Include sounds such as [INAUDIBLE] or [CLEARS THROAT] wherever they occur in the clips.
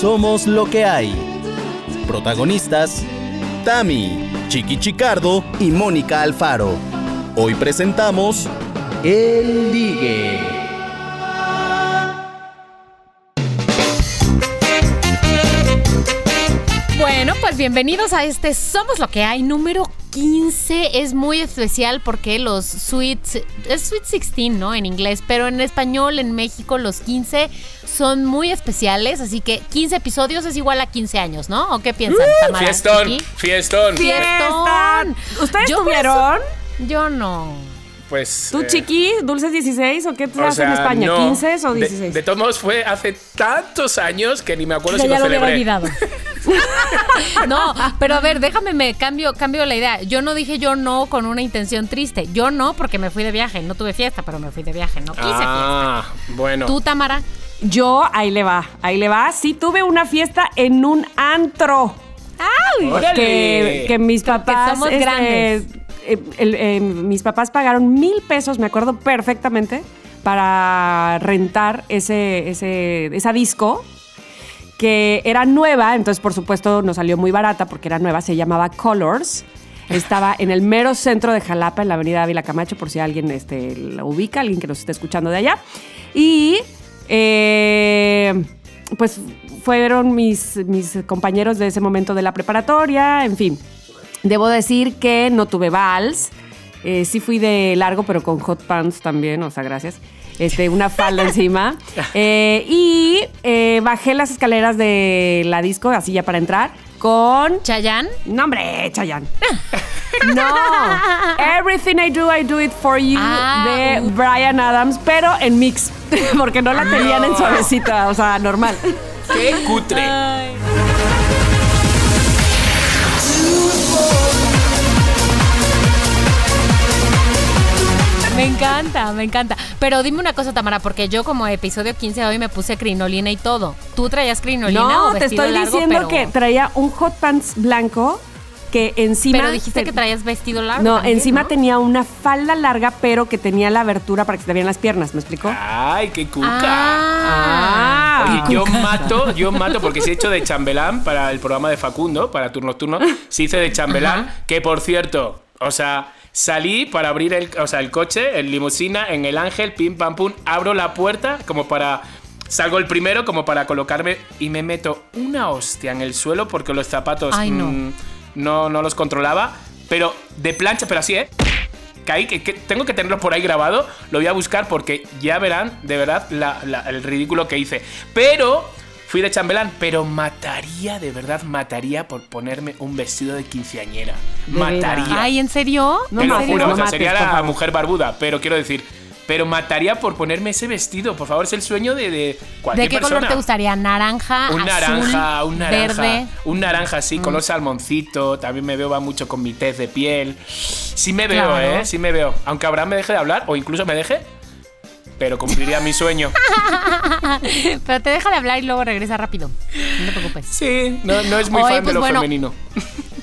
Somos lo que hay. Protagonistas: Tami, Chiqui Chicardo y Mónica Alfaro. Hoy presentamos El Ligue. Bueno, pues bienvenidos a este Somos lo que hay número 15. Es muy especial porque los Sweets, es Sweet 16, ¿no? En inglés, pero en español en México los 15 son muy especiales, así que 15 episodios es igual a 15 años, ¿no? ¿O qué piensan? Tamara, Fiestón, fiestón. Fiestón. ¿Ustedes Yo tuvieron? Yo no. Pues. ¿Tú, eh, Chiqui, dulces 16 o qué te das en España? no. ¿15 o De- 16? De, todos modos, fue hace tantos años que ni me acuerdo Ya, si ya lo lo celebré. olvidado. [LAUGHS] no, pero a ver, déjame, me cambio, cambio la idea. Yo no dije yo no con una intención triste. Yo no porque me fui de viaje. No tuve fiesta, pero me fui de viaje. No quise Ah, bueno. ¿Tú, Tamara? Yo, ahí le va, ahí le va. Sí tuve una fiesta en un antro. Órale. Que, que mis papás. somos este, grandes. eh, el- eh, mis papás pagaron mil pesos, me acuerdo perfectamente, para rentar ese, ese, esa disco. Que era nueva, entonces por supuesto nos salió muy barata porque era nueva, se llamaba Colors. Estaba en el mero centro de Jalapa, en la avenida Ávila Camacho, por si alguien este, la ubica, alguien que nos esté escuchando de allá. Y eh, pues fueron mis, mis compañeros de ese momento de la preparatoria, en fin. Debo decir que no tuve vals. Eh, sí fui de largo, pero con hot pants también, o sea, gracias. Este, una falda encima. [LAUGHS] Eh, y eh, bajé las escaleras de la disco, así ya para entrar, con... ¿Chayán? No, hombre, Chayanne. [LAUGHS] No. Everything I do, I do it for you Ah, de uh. Brian Adams, pero en mix. [LAUGHS] Porque no la tenían en suavecita, o sea, normal. Qué cutre. Me encanta, me encanta. Pero dime una cosa, Tamara, porque yo como episodio 15 hoy me puse crinolina y todo. ¿Tú traías crinolina o No, te vestido estoy largo, diciendo pero- que traía un hot pants blanco que encima. Pero dijiste te- que traías vestido largo. No, también, encima ¿no? tenía una falda larga, pero que tenía la abertura para que se te vieran las piernas, ¿me explicó? Ay, qué cuca. Ah. Ah. Oye, yo mato, yo mato porque sí he hecho de chambelán para el programa de Facundo, para turno nocturno. Sí hice de chambelán, que por cierto, o sea, salí para abrir el, o sea, el coche, el limusina, en el ángel, pim pam pum, abro la puerta como para. Salgo el primero como para colocarme y me meto una hostia en el suelo porque los zapatos Ay, no. mm, no, no los controlaba. Pero de plancha, pero así, ¿eh? Caí, que, que tengo que tenerlo por ahí grabado. Lo voy a buscar porque ya verán, de verdad, la- la- el ridículo que hice. Pero fui de chambelán, pero mataría, de verdad, mataría por ponerme un vestido de quinceañera. Mataría. Ay, ¿en serio? No Te lo juro, no o sea, mates, sería la mujer barbuda, pero quiero decir, pero mataría por ponerme ese vestido. Por favor, es el sueño de, de cualquier ¿De qué persona. color te gustaría? ¿Naranja? Un azul, naranja, un naranja. Verde. Un naranja, sí, color salmoncito. También me veo va mucho con mi tez de piel. Sí me veo, Claro. ¿eh? Sí me veo. Aunque Abraham me deje de hablar, o incluso me deje, pero cumpliría mi sueño. [LAUGHS] Pero te deja de hablar y luego regresa rápido. No te preocupes. Sí, no, no es muy Oye, fan pues de lo bueno. femenino.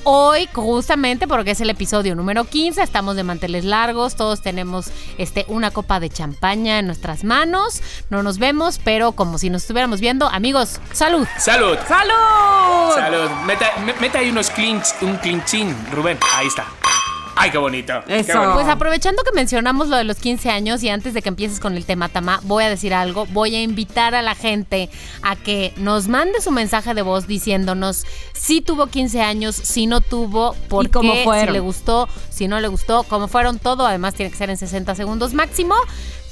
Hoy, justamente porque es el episodio número 15, estamos de manteles largos, todos tenemos este, una copa de champaña en nuestras manos, no nos vemos, pero como si nos estuviéramos viendo, amigos, salud. ¡Salud! ¡Salud! ¡Salud! Meta, me- meta ahí unos clinch, un clinchín, Rubén. Ahí está. ¡Ay, qué bonito! qué bonito. Pues aprovechando que mencionamos lo de los 15 años y antes de que empieces con el tema, Tama, voy a decir algo. Voy a invitar a la gente a que nos mande su mensaje de voz diciéndonos si tuvo 15 años, si no tuvo, por ¿Y cómo qué, fueron? si le gustó, si no le gustó, cómo fueron todo. Además, tiene que ser en 60 segundos máximo.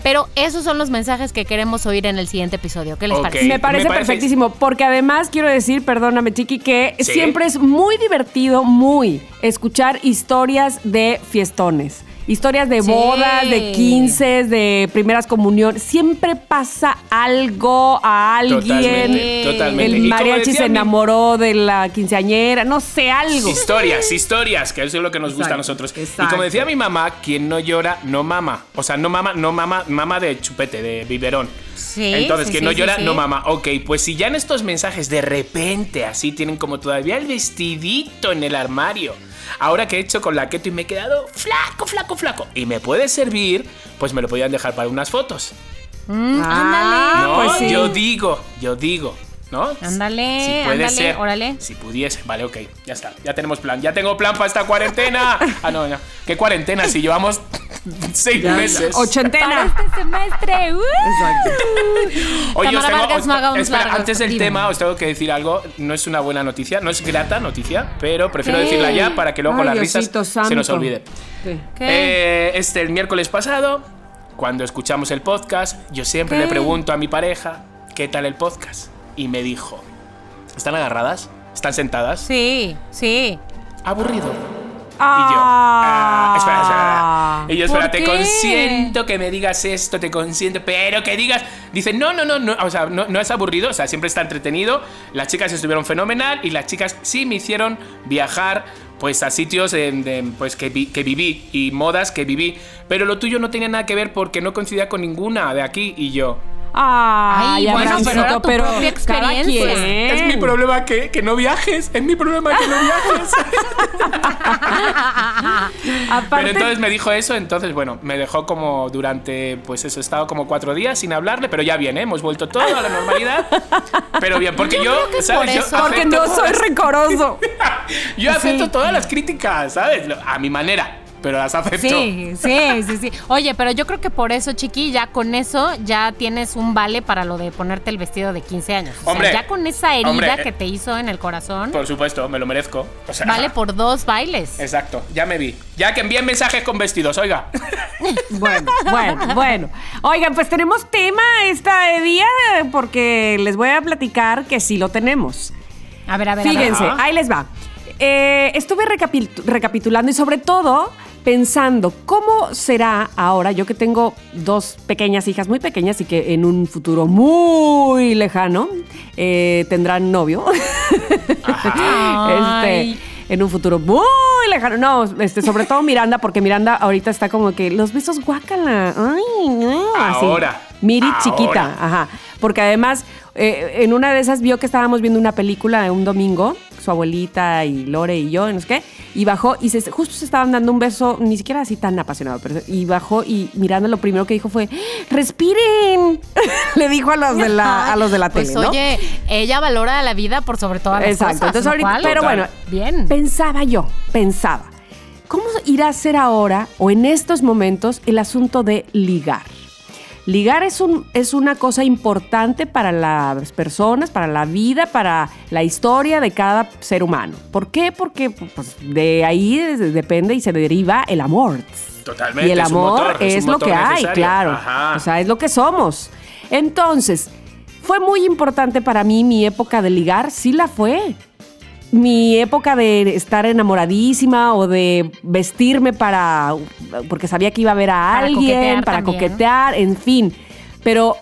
Pero esos son los mensajes que queremos oír en el siguiente episodio. ¿Qué les parece? Me parece Me parece- perfectísimo, porque además quiero decir, perdóname, Chiqui, que Sí. siempre es muy divertido, muy, escuchar historias de fiestones. Historias de Sí. bodas, de 15, de primeras comuniones. Siempre pasa algo a alguien. Totalmente, totalmente. Y El mariachi se enamoró de la quinceañera, no sé, algo. Historias, historias, que eso es lo que nos gusta a Exacto, nosotros. Y exacto. como decía mi mamá, quien no llora, no mama. O sea, no mama, no mama, mama de chupete, de biberón. Sí, Entonces, sí, quien sí, no sí, llora, sí. no mama. Ok, pues si ya en estos mensajes de repente así tienen como todavía el vestidito en el armario. Ahora que he hecho con la keto y me he quedado flaco, flaco, flaco. Y me puede servir, pues me lo podían dejar para unas fotos. Mm, Ah, ándale. No, pues sí. yo digo, yo digo. ¿No? Ándale, Si puede ándale, ser. órale. Si pudiese. Vale, ok, ya está. Ya tenemos plan. Ya tengo plan para esta cuarentena. [LAUGHS] Ah, no, no. ¿Qué cuarentena? Si llevamos [LAUGHS] seis meses. Para Ochentena. este semestre. ¡uh! Oye, os tengo, os- no espera, largos, antes del dime. tema os tengo que decir algo. No es una buena noticia, no es grata noticia, pero prefiero ¿Qué? decirla ya para que luego con Ay, las risas se nos olvide. Sí. ¿Qué? Eh, este, el miércoles pasado, cuando escuchamos el podcast, yo siempre ¿Qué? le pregunto a mi pareja, ¿qué tal el podcast? Y me dijo, ¿están agarradas? ¿Están sentadas? Sí, sí. Aburrido. Ah. Y yo, ah, espera, espera. Y yo, ¿Por espera, te qué? consiento que me digas esto, te consiento, pero que digas. Dice, no, no, no, no, o sea, no, no es aburrido, o sea, siempre está entretenido. Las chicas estuvieron fenomenal y las chicas sí me hicieron viajar. Pues a sitios en- pues que, vi- que viví y modas que viví. Pero lo tuyo no tenía nada que ver porque no coincidía con ninguna de aquí y yo. Ay, Ay, bueno, pero era tu propia cada experiencia. quien. Es mi problema que, que no viajes, es mi problema que no viajes. [LAUGHS] Aparte, Pero entonces me dijo eso, entonces bueno, me dejó como durante, pues eso, he estado como cuatro días sin hablarle, pero ya bien, ¿eh? hemos vuelto todo a la normalidad. Pero bien, porque yo, creo que es ¿sabes? por Yo eso. porque acepto no todas soy las- rencoroso. [LAUGHS] Yo acepto Sí. todas las críticas, ¿sabes? A mi manera, pero las acepto. Sí, sí, sí, sí. Oye, pero yo creo que por eso, Chiqui, ya con eso ya tienes un vale para lo de ponerte el vestido de 15 años. O sea, Hombre, ya con esa herida hombre, que te hizo en el corazón, Por supuesto, me lo merezco. O sea, vale por dos bailes. Exacto, ya me vi. Ya que envíen mensajes con vestidos, oiga. [LAUGHS] Bueno, bueno, bueno. Oigan, pues tenemos tema este día porque les voy a platicar que sí lo tenemos. A ver, a ver, a ver. Fíjense, ahí les va. Eh, estuve recapitu- recapitulando y sobre todo pensando cómo será ahora, yo que tengo dos pequeñas hijas muy pequeñas y que en un futuro muy lejano eh, tendrán novio. Este, en un futuro muy lejano. No, este, sobre todo Miranda, porque Miranda ahorita está como que los besos guácala. Ay, no. así. Ahora. Miri Ahora. chiquita, ajá. Porque además, eh, en una de esas vio que estábamos viendo una película un domingo, su abuelita y Lore y yo, no sé qué, y bajó y se, justo se estaban dando un beso, ni siquiera así tan apasionado, pero y bajó y Miranda lo primero que dijo fue, respiren, [LAUGHS] le dijo a los de la, a los de la pues tele, ¿no? oye, ella valora la vida por sobre todas las Exacto. cosas. Entonces ahorita, pero bueno, Bien. Pensaba yo, pensaba, ¿cómo irá a ser ahora o en estos momentos el asunto de ligar? Ligar es, un, es una cosa importante para las personas, para la vida, para la historia de cada ser humano. ¿Por qué? Porque pues, de ahí de- depende y se deriva el amor. Totalmente. Y el es amor motor, es, lo que hay, claro. Ajá. O sea, es lo que somos. Entonces, ¿fue muy importante para mí mi época de ligar? Sí la fue. Mi época de estar enamoradísima o de vestirme para. porque sabía que iba a ver a Para alguien, coquetear para también. coquetear, en fin. Pero.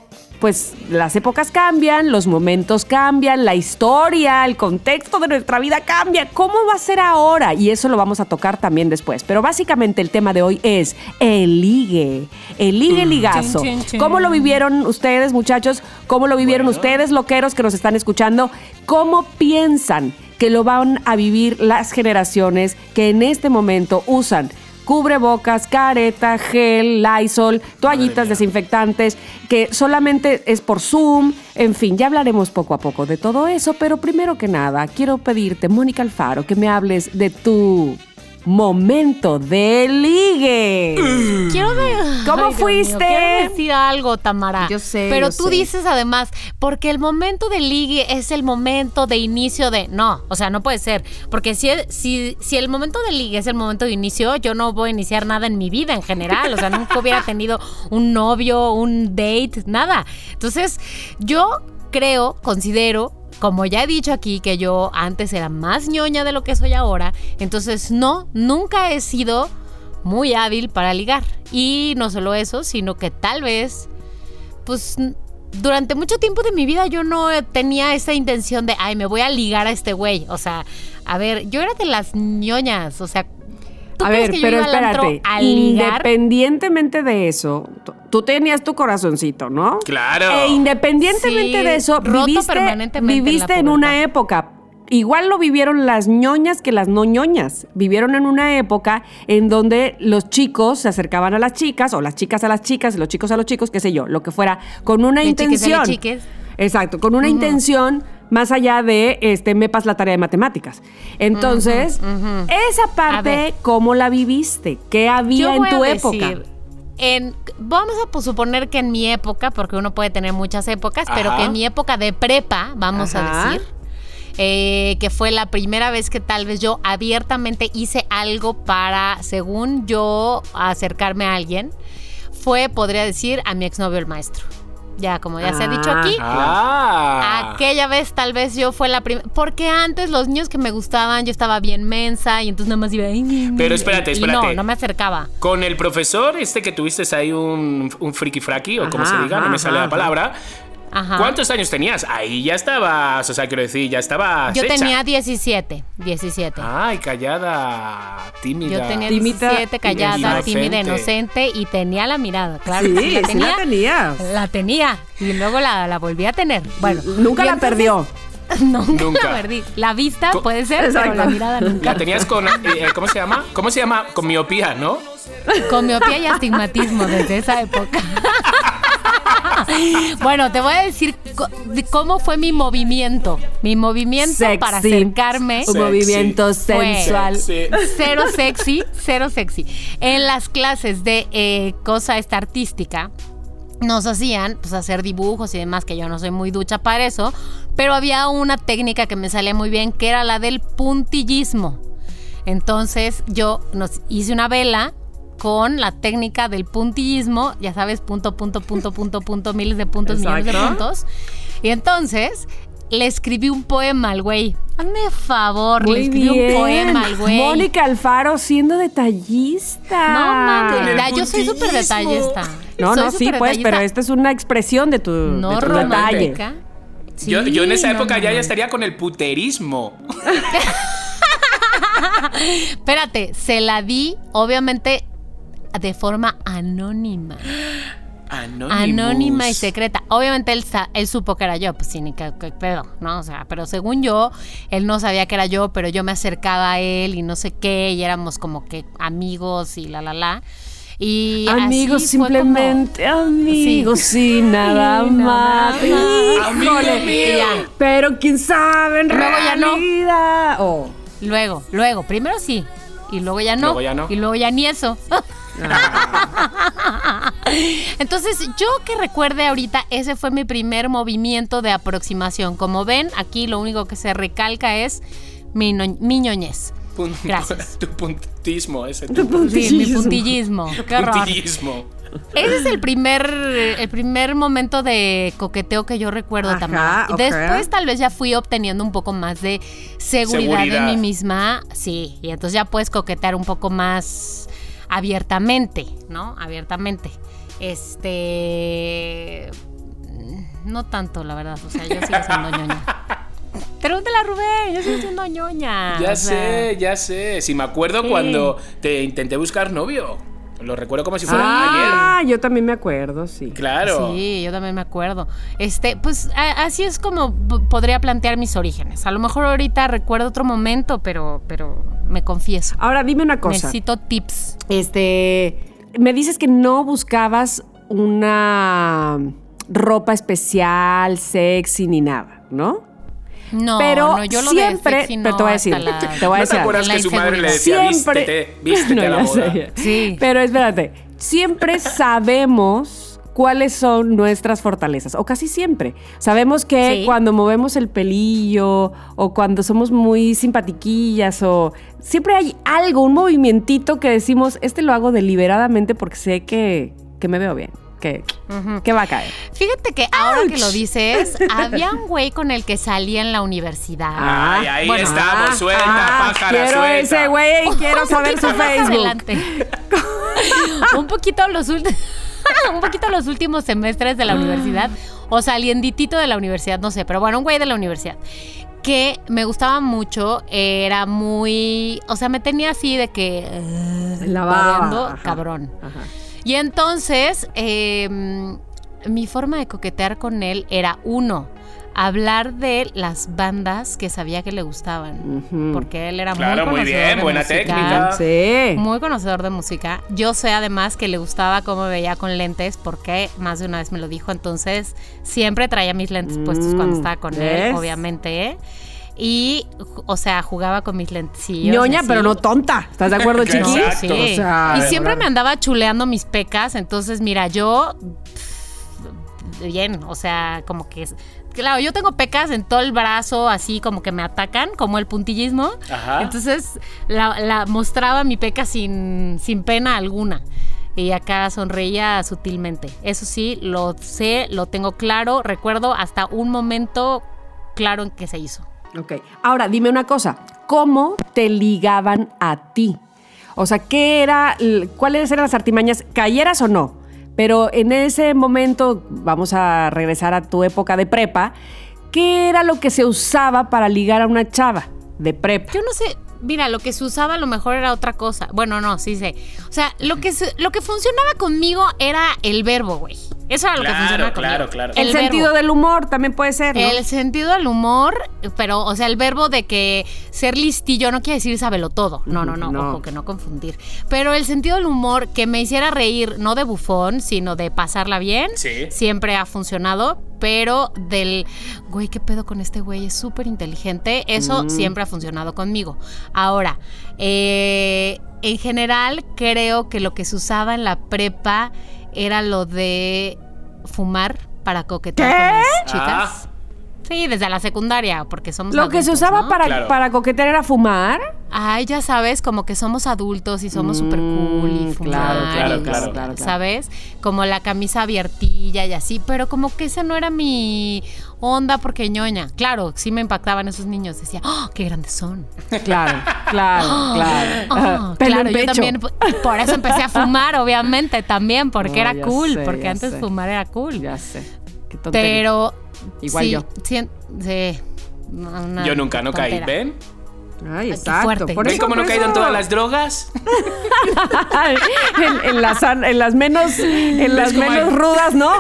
Pues las épocas cambian, los momentos cambian, la historia, el contexto de nuestra vida cambia. ¿Cómo va a ser ahora? Y eso lo vamos a tocar también después. Pero básicamente el tema de hoy es el ligue. El ligue ligazo. Chin, chin, chin. ¿Cómo lo vivieron ustedes, muchachos? ¿Cómo lo vivieron Bueno. ustedes, loqueros que nos están escuchando? ¿Cómo piensan que lo van a vivir las generaciones que en este momento usan cubrebocas, careta, gel, Lysol, toallitas desinfectantes, que solamente es por Zoom? En fin, ya hablaremos poco a poco de todo eso, pero primero que nada, quiero pedirte, Mónica Alfaro, que me hables de tu momento de ligue. Quiero ver. ¿Cómo Ay, fuiste? mío, quiero decir algo, Tamara. Yo sé, Pero yo tú sé. dices además, porque el momento de ligue es el momento de inicio de. No, o sea, no puede ser. Porque si, si, si el momento de ligue es el momento de inicio, yo no voy a iniciar nada en mi vida en general. O sea, nunca hubiera [LAUGHS] tenido un novio, un date, nada. Entonces, yo creo, considero como ya he dicho aquí que yo antes era más ñoña de lo que soy ahora, entonces no, nunca he sido muy hábil para ligar. Y no solo eso, sino que tal vez, pues durante mucho tiempo de mi vida yo no tenía esa intención de, ay, me voy a ligar a este güey. O sea, a ver, yo era de las ñoñas, o sea... ¿tú A crees ver, que yo pero iba espérate. a ligar? Independientemente de eso, tú- tenías tu corazoncito, ¿no? Claro. E independientemente Sí, de eso, roto viviste, permanentemente viviste en, una época. Igual lo vivieron las ñoñas que las no ñoñas. Vivieron en una época en donde los chicos se acercaban a las chicas, o las chicas a las chicas, los chicos a los chicos, qué sé yo, lo que fuera, con una De chiques a intención. chiques. Exacto, con una intención más allá de este me pas la tarea de matemáticas. Entonces, esa parte. ¿cómo la viviste? ¿Qué había en tu época? decir, En, vamos a pues, suponer que en mi época, porque uno puede tener muchas épocas, pero que en mi época de prepa, vamos Ajá. a decir, eh, que fue la primera vez que tal vez yo abiertamente hice algo para, según yo, acercarme a alguien, fue, podría decir, a mi exnovio el maestro. Ya, como ya se ha dicho aquí, Ah. Aquella vez tal vez yo fue la primera. Porque antes los niños que me gustaban, yo estaba bien mensa y entonces nada más iba. Pero espérate, y espérate. no, no me acercaba. Con el profesor, este que tuviste ahí un, un friki fraki, o como se diga, no me sale ajá. la palabra. Ajá. ¿Cuántos años tenías? Ahí ya estabas, o sea, quiero decir, ya estabas. Yo hecha. tenía 17. 17. Ay, callada, tímida. Yo tenía Tímida, 17, callada, inocente. tímida, inocente y tenía la mirada, claro. Sí, la sí la tenía. tenías. La tenía y luego la, la volví a tener. Bueno, Nunca la entonces- perdió. nunca, [LAUGHS] Nunca. la perdí. La vista Co- puede ser, pero la mirada nunca. La tenías con. eh, eh, ¿Cómo se llama? ¿Cómo se llama? Con miopía, ¿no? Con miopía y astigmatismo desde esa época. [LAUGHS] [LAUGHS] bueno, te voy a decir cómo fue mi movimiento. Mi movimiento Sexy. para acercarme Un Sexy. movimiento sensual. Sí. cero sexy, cero sexy. En las clases de eh, cosa esta artística nos hacían pues hacer dibujos y demás, que yo no soy muy ducha para eso, pero había una técnica que me salía muy bien, que era la del puntillismo. Entonces yo nos hice una vela con la técnica del puntillismo, ya sabes, punto, punto, punto, punto, punto, miles de puntos, millones de Exacto. puntos. Y entonces le escribí un poema al güey. Hazme favor, le Muy escribí bien. un poema al güey. Mónica Alfaro siendo detallista. No mames, ya, yo soy súper detallista. No, Soy no, sí, pues, pero esta es una expresión de tu, no de tu detalle. yo, Sí, yo en esa no, época no, ya, no. ya estaría con el puterismo. [LAUGHS] Espérate, se la di, obviamente, de forma anónima. Anonymous. Anónima y secreta. Obviamente él, él supo que era yo, pues sí, ni qué qué pedo, ¿no? O sea, pero según yo, él no sabía que era yo, pero yo me acercaba a él y no sé qué, y éramos como que amigos y la, la, la. Y Amigos, así fue como- simplemente amigos, sí, nada Sí, más. nada más. Amigo Híjole. mío. Pero quién sabe en Luego ya no. Oh. Luego, luego, primero sí, y luego ya no. Luego ya no. Y luego ya ni eso. [LAUGHS] [LAUGHS] Entonces, yo que recuerde ahorita, ese fue mi primer movimiento de aproximación. Como ven, aquí lo único que se recalca es mi, no- mi ñoñez. Gracias. [LAUGHS] Tu puntismo ese. Tu Tu Sí, mi puntillismo. puntillismo. Qué puntillismo. Ese es el primer, el primer momento de coqueteo que yo recuerdo, Ajá, Tamara. ok. Después tal vez ya fui obteniendo un poco más de seguridad, Seguridad. en mí misma. Sí, y entonces ya puedes coquetear un poco más abiertamente, ¿no? Abiertamente. Este... No tanto, la verdad. O sea, yo sigo siendo ñoña. [LAUGHS] Pregúntale a Rubén, yo sigo siendo ñoña. Ya sea. sé, ya sé. Si me acuerdo Sí. cuando te intenté buscar novio. Lo recuerdo como si fuera Ah, yo también me acuerdo, sí. ayer. Claro. Sí, yo también me acuerdo. Este, pues a- así es como podría plantear mis orígenes. A lo mejor ahorita recuerdo otro momento, pero, pero me confieso. Ahora dime una cosa. Necesito tips. Este, me dices que no buscabas una ropa especial, sexy ni nada, ¿no? No, Pero no, yo lo siempre- de sexy pero no, te voy a decir, la- te voy a ¿No decir te acuerdas La que su madre le decía, vístete, vístete [LAUGHS] No, a la sé. Sí. Pero espérate, siempre [LAUGHS] sabemos cuáles son nuestras fortalezas, o casi siempre. Sabemos que Sí. cuando movemos el pelillo, o cuando somos muy simpatiquillas, o siempre hay algo, un movimientito que decimos, este lo hago deliberadamente porque sé que, que me veo bien, que, que va a caer. Fíjate que ahora que lo dices, [LAUGHS] había un güey con el que salía en la universidad. Ay, ahí Bueno, estamos, Ah, suelta, ah, pájara, Quiero suelta. ese güey, [LAUGHS] quiero saber su Facebook. adelante. [LAUGHS] un poquito los últimos un poquito los últimos semestres de la universidad o salienditito de la universidad, no sé, pero bueno, un güey de la universidad que me gustaba mucho, era muy, o sea, me tenía así de que La baba, babeando, ajá. cabrón. Ajá. Y entonces, eh, mi forma de coquetear con él era uno, hablar de las bandas que sabía que le gustaban. Porque él era Claro, muy muy conocedor bien, de buena música. técnica. Sí. Muy conocedor de música. Yo sé además que le gustaba cómo veía con lentes porque más de una vez me lo dijo. Entonces siempre traía mis lentes puestos cuando Mm, estaba con ¿ves? él, obviamente. Y, o sea, jugaba con mis lentecillos. Ñoña, así. pero no tonta. ¿Estás de acuerdo, [LAUGHS] Exacto. chiqui? Sí. O sea, y siempre verdad. me andaba chuleando mis pecas. Entonces, mira, yo. pff, Bien, o sea, como que. es- Claro, yo tengo pecas en todo el brazo, así como que me atacan, como el puntillismo. Ajá. Entonces, la, la mostraba mi peca sin, sin pena alguna. Y acá sonreía sutilmente. Eso sí, lo sé, lo tengo claro. Recuerdo hasta un momento claro en que se hizo. Ok. Ahora, dime una cosa. ¿Cómo te ligaban a ti? O sea, ¿qué era, cuáles eran las artimañas, cayeras o no? Pero en ese momento, vamos a regresar a tu época de prepa, ¿qué era lo que se usaba para ligar a una chava de prepa? Yo no sé, mira, lo que se usaba a lo mejor era otra cosa. Bueno, no, sí sé. O sea, lo que, lo que funcionaba conmigo era el verbo, güey. Eso era lo que Claro, funcionaba claro, conmigo. claro. El, verbo. sentido del humor también puede ser, ¿no? El sentido del humor, pero, o sea, el verbo de que ser listillo no quiere decir sábelo todo. No, no, no, No. ojo, que no confundir. Pero el sentido del humor que me hiciera reír, no de bufón, sino de pasarla bien, Sí. siempre ha funcionado. Pero del, güey, ¿qué pedo con este güey? Es súper inteligente. Eso siempre ha funcionado conmigo. Ahora, eh, en general, creo que lo que se usaba en la prepa era lo de fumar para coquetear ¿Qué? con las chicas. Ah. Sí, desde la secundaria, porque somos Lo que se usaba ¿no? para, Claro. para coquetear era fumar. Ay, ya sabes, como que somos adultos y somos súper cool y Mm, fumar. claro, claro, claro, sé, claro, claro. ¿Sabes? Como la camisa abiertilla y así, pero como que esa no era mi onda porque ñoña. Claro, sí me impactaban esos niños. Decía, ¡oh, qué grandes son! Claro, claro, claro. Ah, Pelo claro, en yo también, por eso empecé a fumar, obviamente, también, porque No, era ya cool, sé, porque antes sé. fumar era cool. Ya sé. Qué tontería. Pero. Igual sí, yo. sí, sí, una Yo nunca, no caí. ¿Ven? Ay, qué exacto. fuerte. Por ¿Ven eso, cómo no caído en todas las drogas? [LAUGHS] en, en las, en las menos, en las menos hay? rudas, ¿no?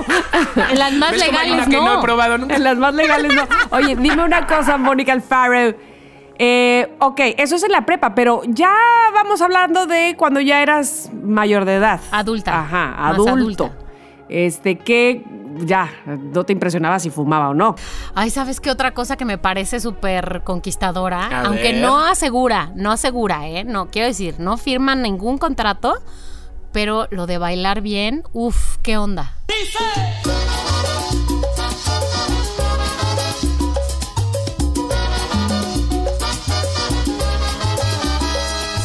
En las más ¿Ves cómo hay legales no he no. probado nunca? En las más legales, no. Oye, dime una cosa, Mónica Alfaro. Eh, ok, eso es en la prepa, pero ya vamos hablando de cuando ya eras mayor de edad. Adulta. Ajá, Más adulto. adulta. Este, que ya, no te impresionaba si fumaba o no. Ay, ¿sabes qué otra cosa que me parece súper conquistadora? A Aunque ver. no asegura, no asegura, ¿eh? No, quiero decir, no firman ningún contrato, pero lo de bailar bien, uff, ¿qué onda? O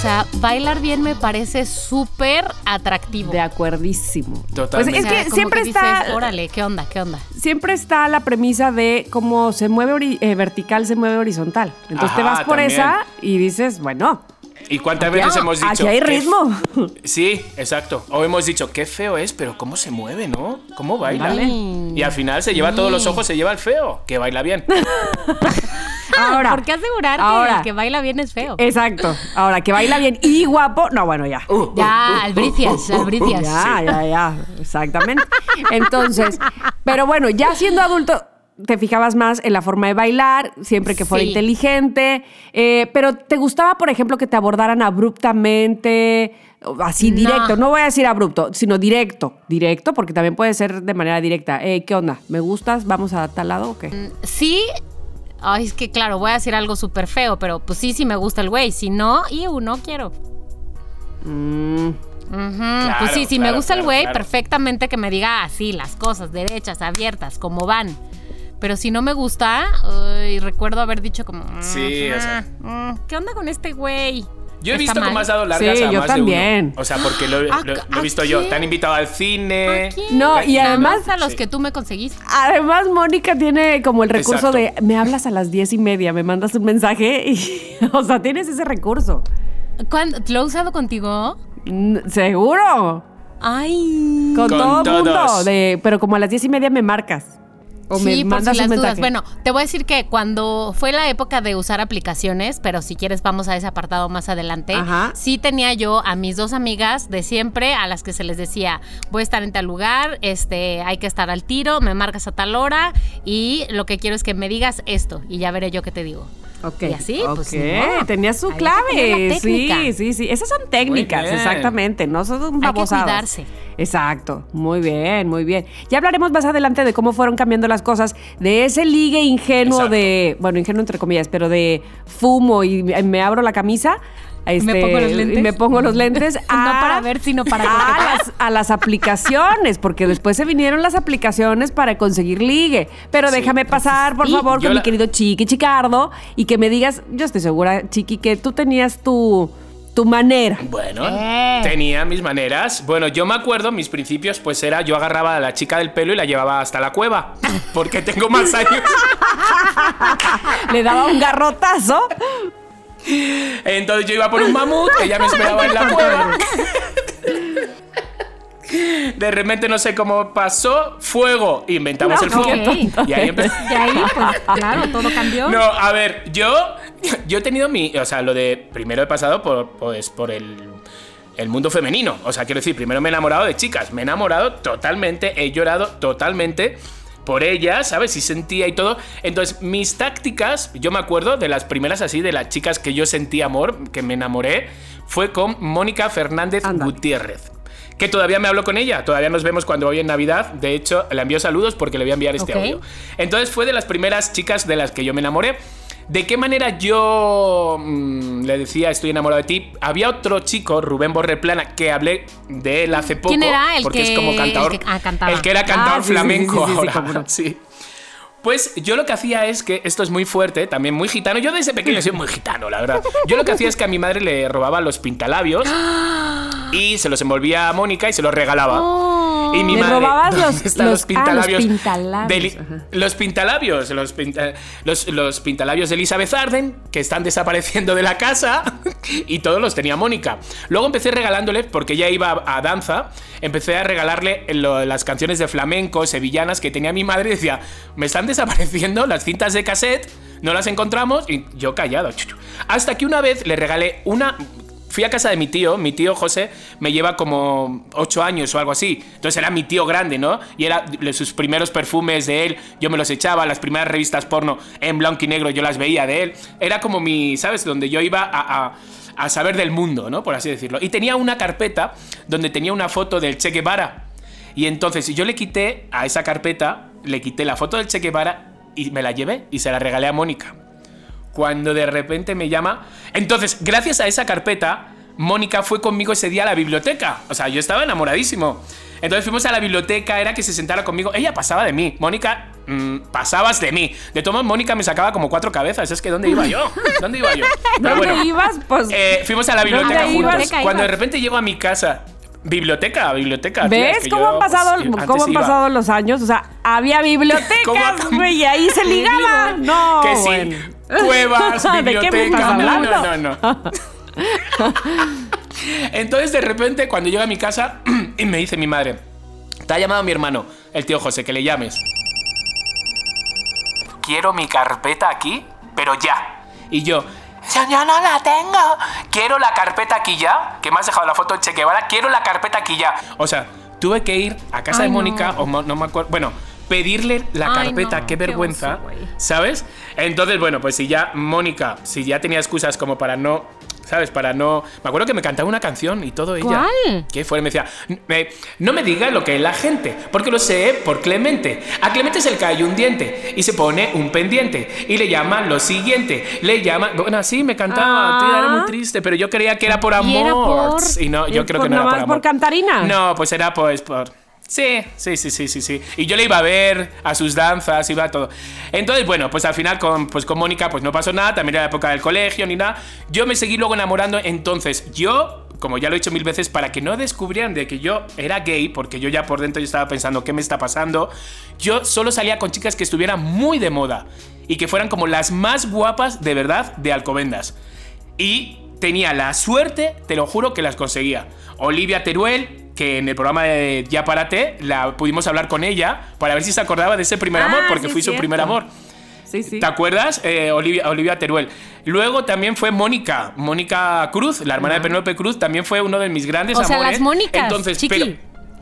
sea, bailar bien me parece súper atractivo. De acuerdísimo. Totalmente. Pues es O sea, que siempre dices, está. órale, ¿qué onda? ¿Qué onda? siempre está la premisa de cómo se mueve eh, vertical, se mueve horizontal. Entonces te vas por también. esa y dices, bueno, ¿Y cuántas veces no, hemos dicho? aquí hay ritmo. [LAUGHS] Sí, exacto. O hemos dicho, qué feo es, pero cómo se mueve, ¿no? ¿Cómo baila? Vale. Y al final se lleva todos los ojos, se lleva el feo, que baila bien. [LAUGHS] Ahora, ¿Por qué asegurar que el que baila bien es feo? Exacto. Ahora, que baila bien y guapo. No, bueno, ya. Uh, ya, albricias, albricias. Ya, ya, ya. Exactamente. Entonces, pero bueno, ya siendo adulto, te fijabas más en la forma de bailar, siempre que fuera Sí. inteligente. eh, pero ¿te gustaba, por ejemplo, que te abordaran abruptamente? Así No. directo, no voy a decir abrupto, sino directo. Directo, porque también puede ser de manera directa. Eh, ¿Qué onda? ¿Me gustas? ¿Vamos a tal lado o qué? Sí. Ay, es que claro, voy a decir algo súper feo, pero pues sí, sí me gusta el güey. Si no, iu, no quiero. Mm, Ujú, pues sí, si me claro, gusta el claro, güey, claro. perfectamente que me diga así, las cosas, derechas, abiertas, como van. Pero si no me gusta, recuerdo haber dicho como... Sí, "Mm, o sea. mm, ¿Qué onda con este güey? Yo he ¿Está visto mal? cómo has dado largas Sí, a yo más de también. uno. O sea, porque lo, ¿A- lo- lo a he visto yo. Te han invitado al cine. ¿A quién? No, y además- más a los Sí. que tú me conseguiste. Además, Mónica tiene como el recurso Exacto. de me hablas a las diez y media, me mandas un mensaje y, [LAUGHS] o sea, tienes ese recurso. ¿Cuándo- ¿Lo he usado contigo? Seguro. Ay. Con, Con todo todos. mundo. De, pero como a las diez y media me marcas. O me sí, por mandas si un las dudas. mensaje. Bueno, te voy a decir que cuando fue la época de usar aplicaciones, pero si quieres vamos a ese apartado más adelante, Ajá. sí tenía yo a mis dos amigas de siempre a las que se les decía, voy a estar en tal lugar, este, hay que estar al tiro, me marcas a tal hora y lo que quiero es que me digas esto y ya veré yo qué te digo. Ok. Y así, pues, Ok, ni modo. tenía su Había clave. la Sí, sí, sí. Esas son técnicas, exactamente. No son Hay que babosadas. cuidarse. Exacto. Muy bien, muy bien. Ya hablaremos más adelante de cómo fueron cambiando las cosas, de ese ligue ingenuo Exacto. de, bueno, ingenuo entre comillas, pero de fumo y me abro la camisa. Este, pongo los lentes? y me pongo los lentes. No para ver, sino para a coquetear. las, a las aplicaciones, porque después se vinieron las aplicaciones para conseguir ligue. Pero déjame pasar, por favor, con mi querido Chiqui Chicardo y que me digas, yo estoy segura, Chiqui, que tú tenías tu, tu manera. Bueno, Eh. tenía mis maneras. Bueno, yo me acuerdo, mis principios, pues era yo agarraba a la chica del pelo y la llevaba hasta la cueva. Porque tengo más años. [LAUGHS] Le daba un garrotazo. Entonces yo iba por un mamut, ella me esperaba en la [LAUGHS] cueva. De repente no sé cómo pasó, fuego, inventamos No, el fuego. Y ahí empezó. Y ahí, pues, claro, todo cambió. No, a ver, yo, yo he tenido mi. O sea, lo de. Primero he pasado por, pues, por el, el mundo femenino. O sea, quiero decir, primero me he enamorado de chicas. Me he enamorado totalmente. He llorado totalmente por ellas, ¿sabes? Y sentía y todo. Entonces, mis tácticas, yo me acuerdo de las primeras así, de las chicas que yo sentí amor, que me enamoré, fue con Mónica Fernández Anda. Gutiérrez. Que todavía me hablo con ella, todavía nos vemos cuando voy en Navidad. De hecho, le envío saludos porque le voy a enviar este audio. Entonces fue de las primeras chicas de las que yo me enamoré. ¿De qué manera yo mm, le decía estoy enamorado de ti? Había otro chico, Rubén Borreplana, que hablé de él hace poco. ¿Quién era? El porque que- es como cantador. el que- ah, el que era cantador Ah, flamenco sí, sí, [LAUGHS] sí, ahora. sí. Pues yo lo que hacía es que esto es muy fuerte, también muy gitano. Yo desde pequeño soy muy gitano, la verdad. Yo lo que hacía es que a mi madre le robaba los pintalabios [GASPS] y se los envolvía a Mónica y se los regalaba. Oh. y mi Le madre, robabas ¿dónde los- están los- ah, los pintalabios, de ajá. los pintalabios, los, pinta- los, los pintalabios de Elizabeth Arden, que están desapareciendo de la casa, [LAUGHS] y todos los tenía Mónica. Luego empecé regalándole, porque ella iba a, a danza, empecé a regalarle lo- las canciones de flamenco, sevillanas que tenía mi madre, y decía, me están desapareciendo las cintas de cassette, no las encontramos, y yo callado. Hasta que una vez le regalé una... Fui a casa de mi tío, mi tío José me lleva como 8 años o algo así. Entonces era mi tío grande, ¿no? Y era sus primeros perfumes de él, yo me los echaba, las primeras revistas porno en blanco y negro yo las veía de él. Era como mi, ¿sabes? Donde yo iba a, a- a saber del mundo, ¿no? Por así decirlo. Y tenía una carpeta donde tenía una foto del Che Guevara. Y entonces yo le quité a esa carpeta, le quité la foto del Che Guevara y me la llevé y se la regalé a Mónica cuando de repente me llama. Entonces, gracias a esa carpeta, Mónica fue conmigo ese día a la biblioteca. O sea, yo estaba enamoradísimo. Entonces fuimos a la biblioteca, era que se sentara conmigo. Ella pasaba de mí. Mónica, mm, pasabas de mí. De modos, Mónica me sacaba como cuatro cabezas. Es que, ¿dónde iba yo? ¿Dónde iba yo? [LAUGHS] Pero ¿Dónde bueno, ibas? Pues. eh, fuimos a la biblioteca ¿Dónde juntos. ibas? Cuando de repente llego a mi casa. Biblioteca, biblioteca. ¿Ves que cómo han pues, pasado, cómo han iba. pasado los años? O sea, había ¿Cómo ha bibliotecas, güey, y ahí se [LAUGHS] ligaba. No, que sí, bueno. cuevas, [LAUGHS] ¿De qué me estás biblioteca. No, no, no, no. [LAUGHS] Entonces, de repente, cuando llego a mi casa, [CLEARS THROAT] y me dice mi madre: Te ha llamado mi hermano, el tío José, que le llames. Quiero mi carpeta aquí, pero ya. Y yo. Yo no la tengo. Quiero la carpeta aquí ya. Que me has dejado la foto de Che Guevara. Quiero la carpeta aquí ya. O sea, tuve que ir a casa Ay, de no. Mónica, o mo- no me acuerdo. Bueno, pedirle la Ay, carpeta. no, qué qué vergüenza. oso. ¿Sabes? Entonces, bueno, pues si ya Mónica, si ya tenía excusas como para no, ¿sabes? Para no... Me acuerdo que me cantaba una canción y todo ella. ¿Cuál? Que fue, me decía, "Me- no me diga lo que es la gente, porque lo sé por Clemente. A Clemente se le cae un diente y se pone un pendiente y le llaman lo siguiente. Le llaman... Bueno, así me cantaba, Ah. tía, era muy triste, pero yo creía que era por amor. Y era por- Y no, yo ¿Y creo que no era por amor. por cantarina? No, pues era pues por... Sí, sí, sí, sí, sí, sí. Y yo le iba a ver a sus danzas, iba a todo. Entonces, bueno, pues al final con, pues con Mónica pues no pasó nada, también era la época del colegio ni nada. Yo me seguí luego enamorando, entonces yo, como ya lo he dicho mil veces, para que no descubrieran de que yo era gay, porque yo ya por dentro yo estaba pensando, ¿qué me está pasando? Yo solo salía con chicas que estuvieran muy de moda y que fueran como las más guapas de verdad de Alcobendas. Y tenía la suerte, te lo juro, que las conseguía. Olivia Teruel, que en el programa de Ya Párate la pudimos hablar con ella para ver si se acordaba de ese primer Ah, amor, porque sí, fui su primer amor. Sí, sí. ¿Te acuerdas? Eh, Olivia, Olivia Teruel. Luego también fue Mónica, Mónica Cruz, la hermana de Penélope Cruz, también fue uno de mis grandes O sea, las Mónicas. Entonces, chiqui. pero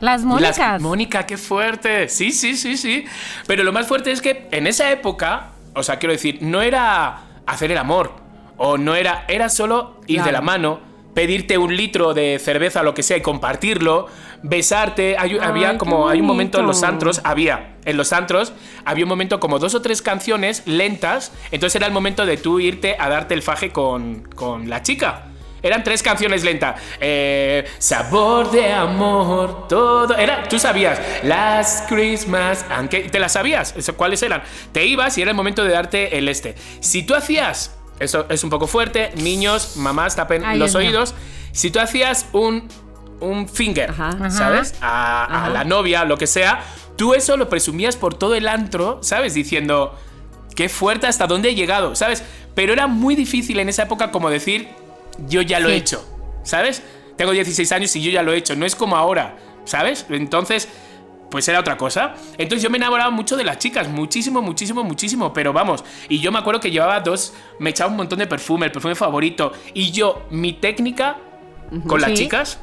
las las- Mónicas. Mónica, qué fuerte. Sí, sí, sí, sí. Pero lo más fuerte es que en esa época, o sea, quiero decir, no era hacer el amor. O no era, era solo ir de la mano, pedirte un litro de cerveza o lo que sea y compartirlo, besarte. Hay- Ay, había como, hay un momento en los antros, había, en los antros, había un momento como dos o tres canciones lentas. Entonces era el momento de tú irte a darte el faje con, con la chica. Eran tres canciones lentas. Eh, sabor de amor, todo. Era, tú sabías, Last Christmas. Aunque te las sabías, ¿cuáles eran? Te ibas y era el momento de darte el este. Si tú hacías, eso es un poco fuerte, niños, mamás, tapen Ay, los oídos. Si tú hacías un, un finger, Ajá. ¿sabes? A, a Ajá. la novia, lo que sea, tú eso lo presumías por todo el antro, ¿sabes? Diciendo, qué fuerte hasta dónde he llegado, ¿sabes? Pero era muy difícil en esa época como decir, yo ya lo he hecho, ¿sabes? Tengo 16 años y yo ya lo he hecho, no es como ahora, ¿sabes? Entonces, pues era otra cosa. Entonces yo me enamoraba mucho de las chicas, muchísimo, muchísimo, muchísimo, pero vamos, y yo me acuerdo que llevaba dos, me echaba un montón de perfume, el perfume favorito, y yo, mi técnica con las chicas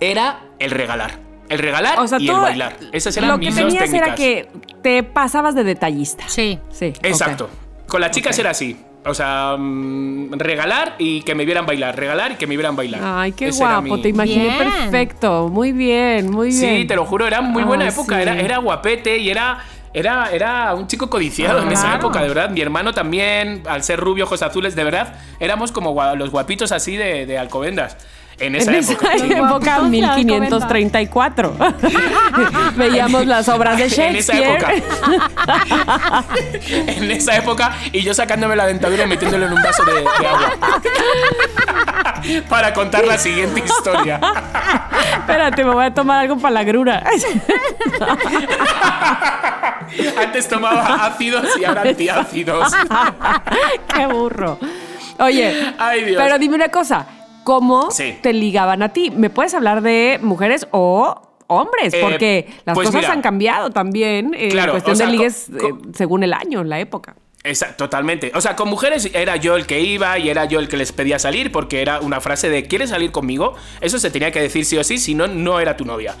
era el regalar. El regalar O sea, y el bailar. Esas eran lo que mis dos tenías técnicas. era que te pasabas de detallista. Sí. Sí. Exacto. Con las chicas era así. O sea, mm, regalar y que me vieran bailar. Regalar y que me vieran bailar. Ay, qué Ese guapo, mi- te imaginé Bien. perfecto. Muy bien, muy bien. Sí, te lo juro, era muy buena época. sí. Era, era guapete y era, era, era un chico codiciado en esa Claro. época, de verdad. Mi hermano también, al ser rubio, ojos azules, de verdad, éramos como los guapitos así de, de Alcobendas. En esa en época. esa época, Guapitos de 1534. Veíamos las obras de En esa Shakespeare. época. [LAUGHS] en esa época y yo sacándome la dentadura y metiéndolo en un vaso de, de agua. [LAUGHS] Para contar la siguiente historia. Espérate, me voy a tomar algo para la grura. [LAUGHS] Antes tomaba ácidos y ahora antiácidos. Qué burro. Oye, Ay, Dios. pero dime una cosa. ¿Cómo Sí. te ligaban a ti? ¿Me puedes hablar de mujeres o hombres? Eh, Porque las pues cosas mira. han cambiado también en Claro, cuestión o sea, de ligues eh, según el año, la época. Esa- totalmente. O sea, con mujeres era yo el que iba y era yo el que les pedía salir porque era una frase de ¿quieres salir conmigo? Eso se tenía que decir sí o sí, si no, no era tu novia.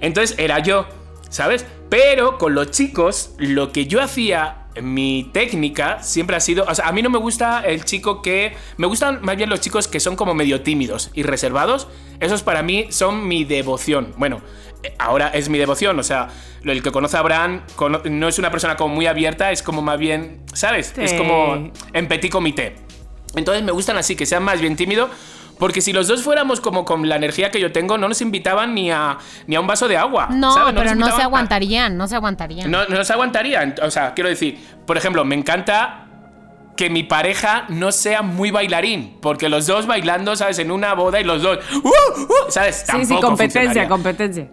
Entonces era yo, ¿sabes? Pero con los chicos, lo que yo hacía, mi técnica siempre ha sido, o sea, a mí no me gusta el chico que, me gustan más bien los chicos que son como medio tímidos y reservados. Esos para mí son mi devoción. Bueno, eh, ahora es mi devoción, o sea, lo- el que conoce a Abraham cono- no es una persona como muy abierta, es como más bien, ¿sabes? Es como en petit comité. Entonces me gustan así, que sean más bien tímidos. Porque si los dos fuéramos como con la energía que yo tengo, no nos invitaban ni a, ni a un vaso de agua. No, ¿sabes? pero no se a- aguantarían, no se aguantarían. no, no se aguantaría. O sea, quiero decir, por ejemplo, me encanta que mi pareja no sea muy bailarín, porque los dos bailando, ¿sabes? En una boda y los dos, ¡uh! ¡uh! ¿sabes? Sí, sí, competencia, competencia.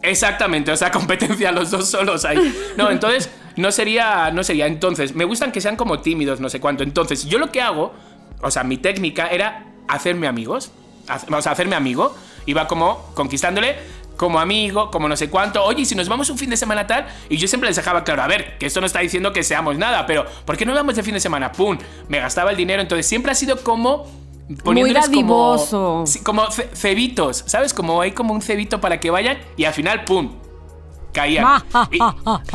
Exactamente, o sea, [LAUGHS] competencia los dos solos ahí. No, entonces no sería, no sería. Entonces, me gustan que sean como tímidos, no sé cuánto. Entonces, yo lo que hago, o sea, mi técnica era hacerme amigos, o sea, hacerme amigo. Iba como conquistándole como amigo, como no sé cuánto. Oye, ¿y si nos vamos un fin de semana tal, y yo siempre les dejaba claro, a ver, que esto no está diciendo que seamos nada, pero ¿por qué no vamos de fin de semana? ¡Pum! Me gastaba el dinero, entonces siempre ha sido como poniéndoles dadivoso. Como, como ce- cebitos, ¿sabes? Como hay como un cebito para que vayan y al final, ¡pum! Caían. Y-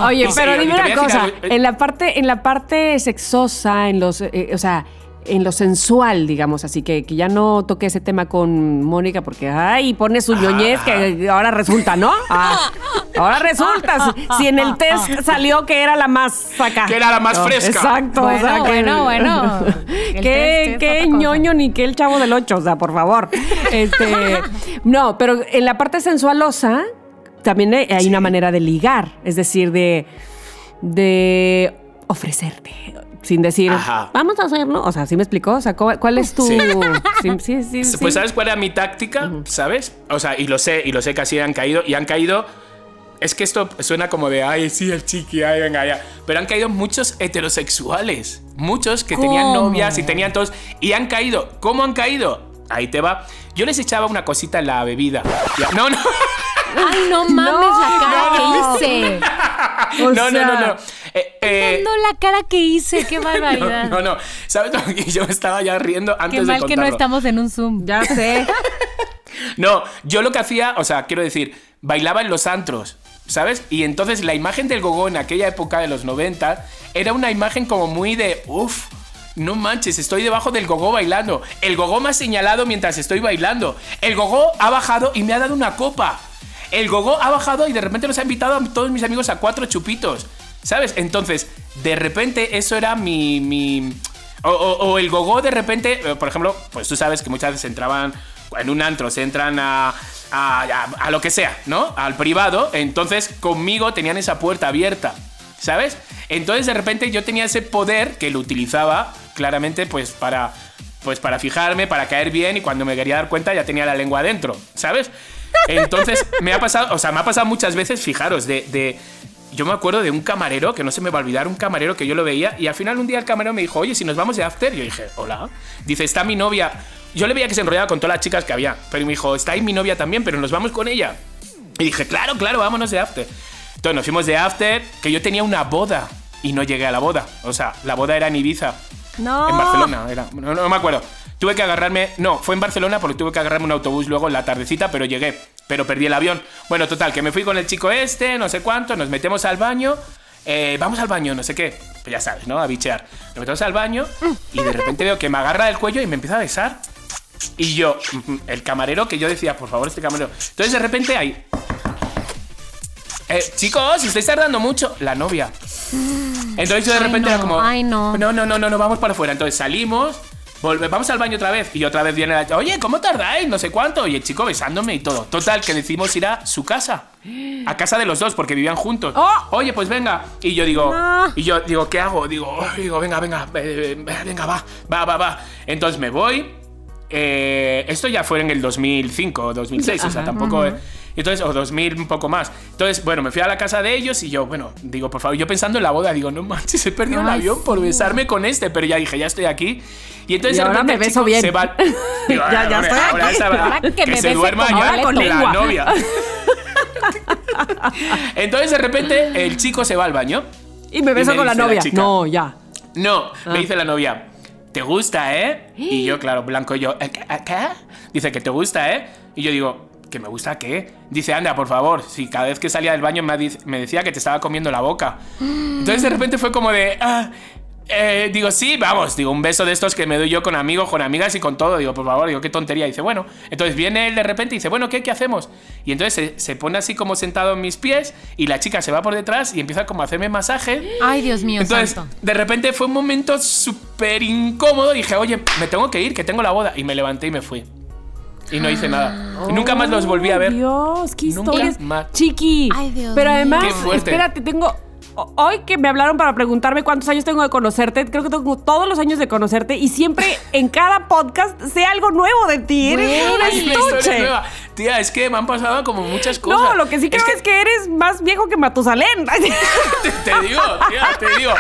Oye, y- pero y- y dime una a cosa, algo, eh, en la parte, en la parte sexosa, en los, eh, o sea, en lo sensual, digamos, así que, que ya no toqué ese tema con Mónica porque, ay, pone su ñoñez que ahora resulta, ¿no? Ah, ahora resulta, si, en el test salió que era la más acá. Que era la más fresca. Exacto, o Bueno, sea, que- bueno, bueno. [LAUGHS] Qué qué ñoño ni qué el chavo del 8, o sea, por favor. Este, no, pero en la parte sensualosa también hay hay una manera de ligar, es decir, de, de ofrecerte. Sin decir, Ajá. vamos a hacerlo. O sea, ¿sí me explicó? O sea, ¿cuál, es tu. Sí. [LAUGHS] Sí, sí. Pues ¿sabes cuál era mi táctica? ¿Sabes? O sea, y lo sé, y lo sé que así han caído, y han caído... Es que esto suena como de, ay, sí, el chiqui, ay, venga, ya. Pero han caído muchos heterosexuales. Muchos que tenían novias y tenían todos. Y han caído. ¿Cómo han caído? Ahí te va. Yo les echaba una cosita en la bebida. No, no. [LAUGHS] Ay, no mames la cara que hice. [LAUGHS] O no, no, no, sea, no. Eh, eh, No, la cara que hice, qué [LAUGHS] barbaridad. no, no. ¿Sabes lo que yo estaba ya riendo antes Qué de mal que no contarlo? estamos en un Zoom. Ya sé. [LAUGHS] No, yo lo que hacía, o sea, quiero decir, bailaba en los antros, ¿sabes? Y entonces la imagen del gogo en aquella época de los 90 era una imagen como muy de, uff, no manches, estoy debajo del gogo bailando. El gogo me ha señalado mientras estoy bailando. El gogo ha bajado y me ha dado una copa. El gogo ha bajado y de repente nos ha invitado a todos mis amigos a cuatro chupitos. ¿Sabes? Entonces, de repente eso era mi... mi o, el gogo de repente, eh, por ejemplo, pues tú sabes que muchas veces entraban en un antro, se entran a, a, a- a lo que sea, ¿no? Al privado. Entonces conmigo tenían esa puerta abierta, ¿sabes? Entonces de repente yo tenía ese poder que lo utilizaba claramente pues para, pues para fijarme, para caer bien y cuando me quería dar cuenta ya tenía la lengua adentro, ¿sabes? Entonces me ha pasado, o sea, me ha pasado muchas veces, fijaros, de, de- yo me acuerdo de un camarero, que no se me va a olvidar, un camarero que yo lo veía y al final un día el camarero me dijo, oye, si nos vamos de after, yo dije, hola. Dice, está mi novia. Yo le veía que se enrollaba con todas las chicas que había, pero me dijo, está ahí mi novia también, pero nos vamos con ella. Y dije, claro, claro, vámonos de after. Entonces nos fuimos de after, que yo tenía una boda y no llegué a la boda. O sea, la boda era en Ibiza. No. En Barcelona, era. No, no me acuerdo. Tuve que agarrarme. No, fue en Barcelona porque tuve que agarrarme un autobús luego en la tardecita, pero llegué. Pero perdí el avión. Bueno, total, que me fui con el chico este, no sé cuánto, nos metemos al baño. eh, vamos al baño, no sé qué. Pues ya sabes, ¿no? A bichear. Nos metemos al baño y de repente veo que me agarra del cuello y me empieza a besar. Y yo, el camarero que yo decía, por favor, este camarero. Entonces de repente ahí. Eh, chicos, estáis tardando mucho. La novia. Entonces yo de Ay, repente era como. ay, no. No, no, no, no, no, vamos para afuera. Entonces salimos. Volve- vamos al baño otra vez. Y otra vez viene la. Oye, ¿cómo tardáis? No sé cuánto. Y el chico besándome y todo. Total, que decidimos ir a su casa. A casa de los dos, porque vivían juntos. ¡Oh! Oye, pues venga. Y yo digo. No. Y yo digo, ¿qué hago? Digo, digo, venga, venga, eh, eh, venga, va, va, va, va. Entonces me voy. Eh, esto ya fue en el 2005 o 2006, o sea, tampoco. entonces, o 2000, un poco más. Entonces, bueno, me fui a la casa de ellos y yo, bueno, digo, por favor, yo pensando en la boda, digo, no manches, he perdido Ay, avión por besarme con este, pero ya dije, ya estoy aquí. Y entonces Y de ahora repente me beso bien. se va. [LAUGHS] Digo, Ya- ahora, ya estoy ahora aquí. esa- Ahora que me se duerma ya con la lengua. novia. [LAUGHS] Entonces de repente el chico se va al baño. Y me beso me con la novia. chica. no, ya. No, Ah. me dice la novia, ¿te gusta, eh? Y yo, [GASPS] claro, blanco, y yo, "¿Eh, ¿qué? eh, ¿qué? Dice que te gusta, eh? Y yo digo, ¿que me gusta qué? Dice, anda, por favor, si cada vez que salía del baño me, me decía que te estaba comiendo la boca. [GASPS] Entonces de repente fue como de, "Ah, eh", digo, sí, vamos, digo, un beso de estos que me doy yo con amigos, con amigas y con todo. Digo, por favor, digo, qué tontería. dice, bueno, entonces viene él de repente y dice, bueno, ¿qué, qué hacemos? Y entonces se, se pone así como sentado en mis pies y la chica se va por detrás y empieza como a hacerme masaje. Ay, Dios mío, Entonces, santo. de repente fue un momento súper incómodo. Dije, oye, me tengo que ir, que tengo la boda. Y me levanté y me fui. Y no hice nada. Y nunca más los volví a ver. Dios, qué Nunca historias. más. Chiqui. Ay, Dios Pero además, espérate, tengo. Hoy que me hablaron para preguntarme cuántos años tengo de conocerte, creo que tengo todos los años de conocerte y siempre [LAUGHS] en cada podcast sé algo nuevo de ti. Eres una historia estuche. nueva. Tía, es que me han pasado como muchas cosas. No, lo que sí creo es que, eres más viejo que Matusalén. [LAUGHS] Te, te digo, tía, te digo.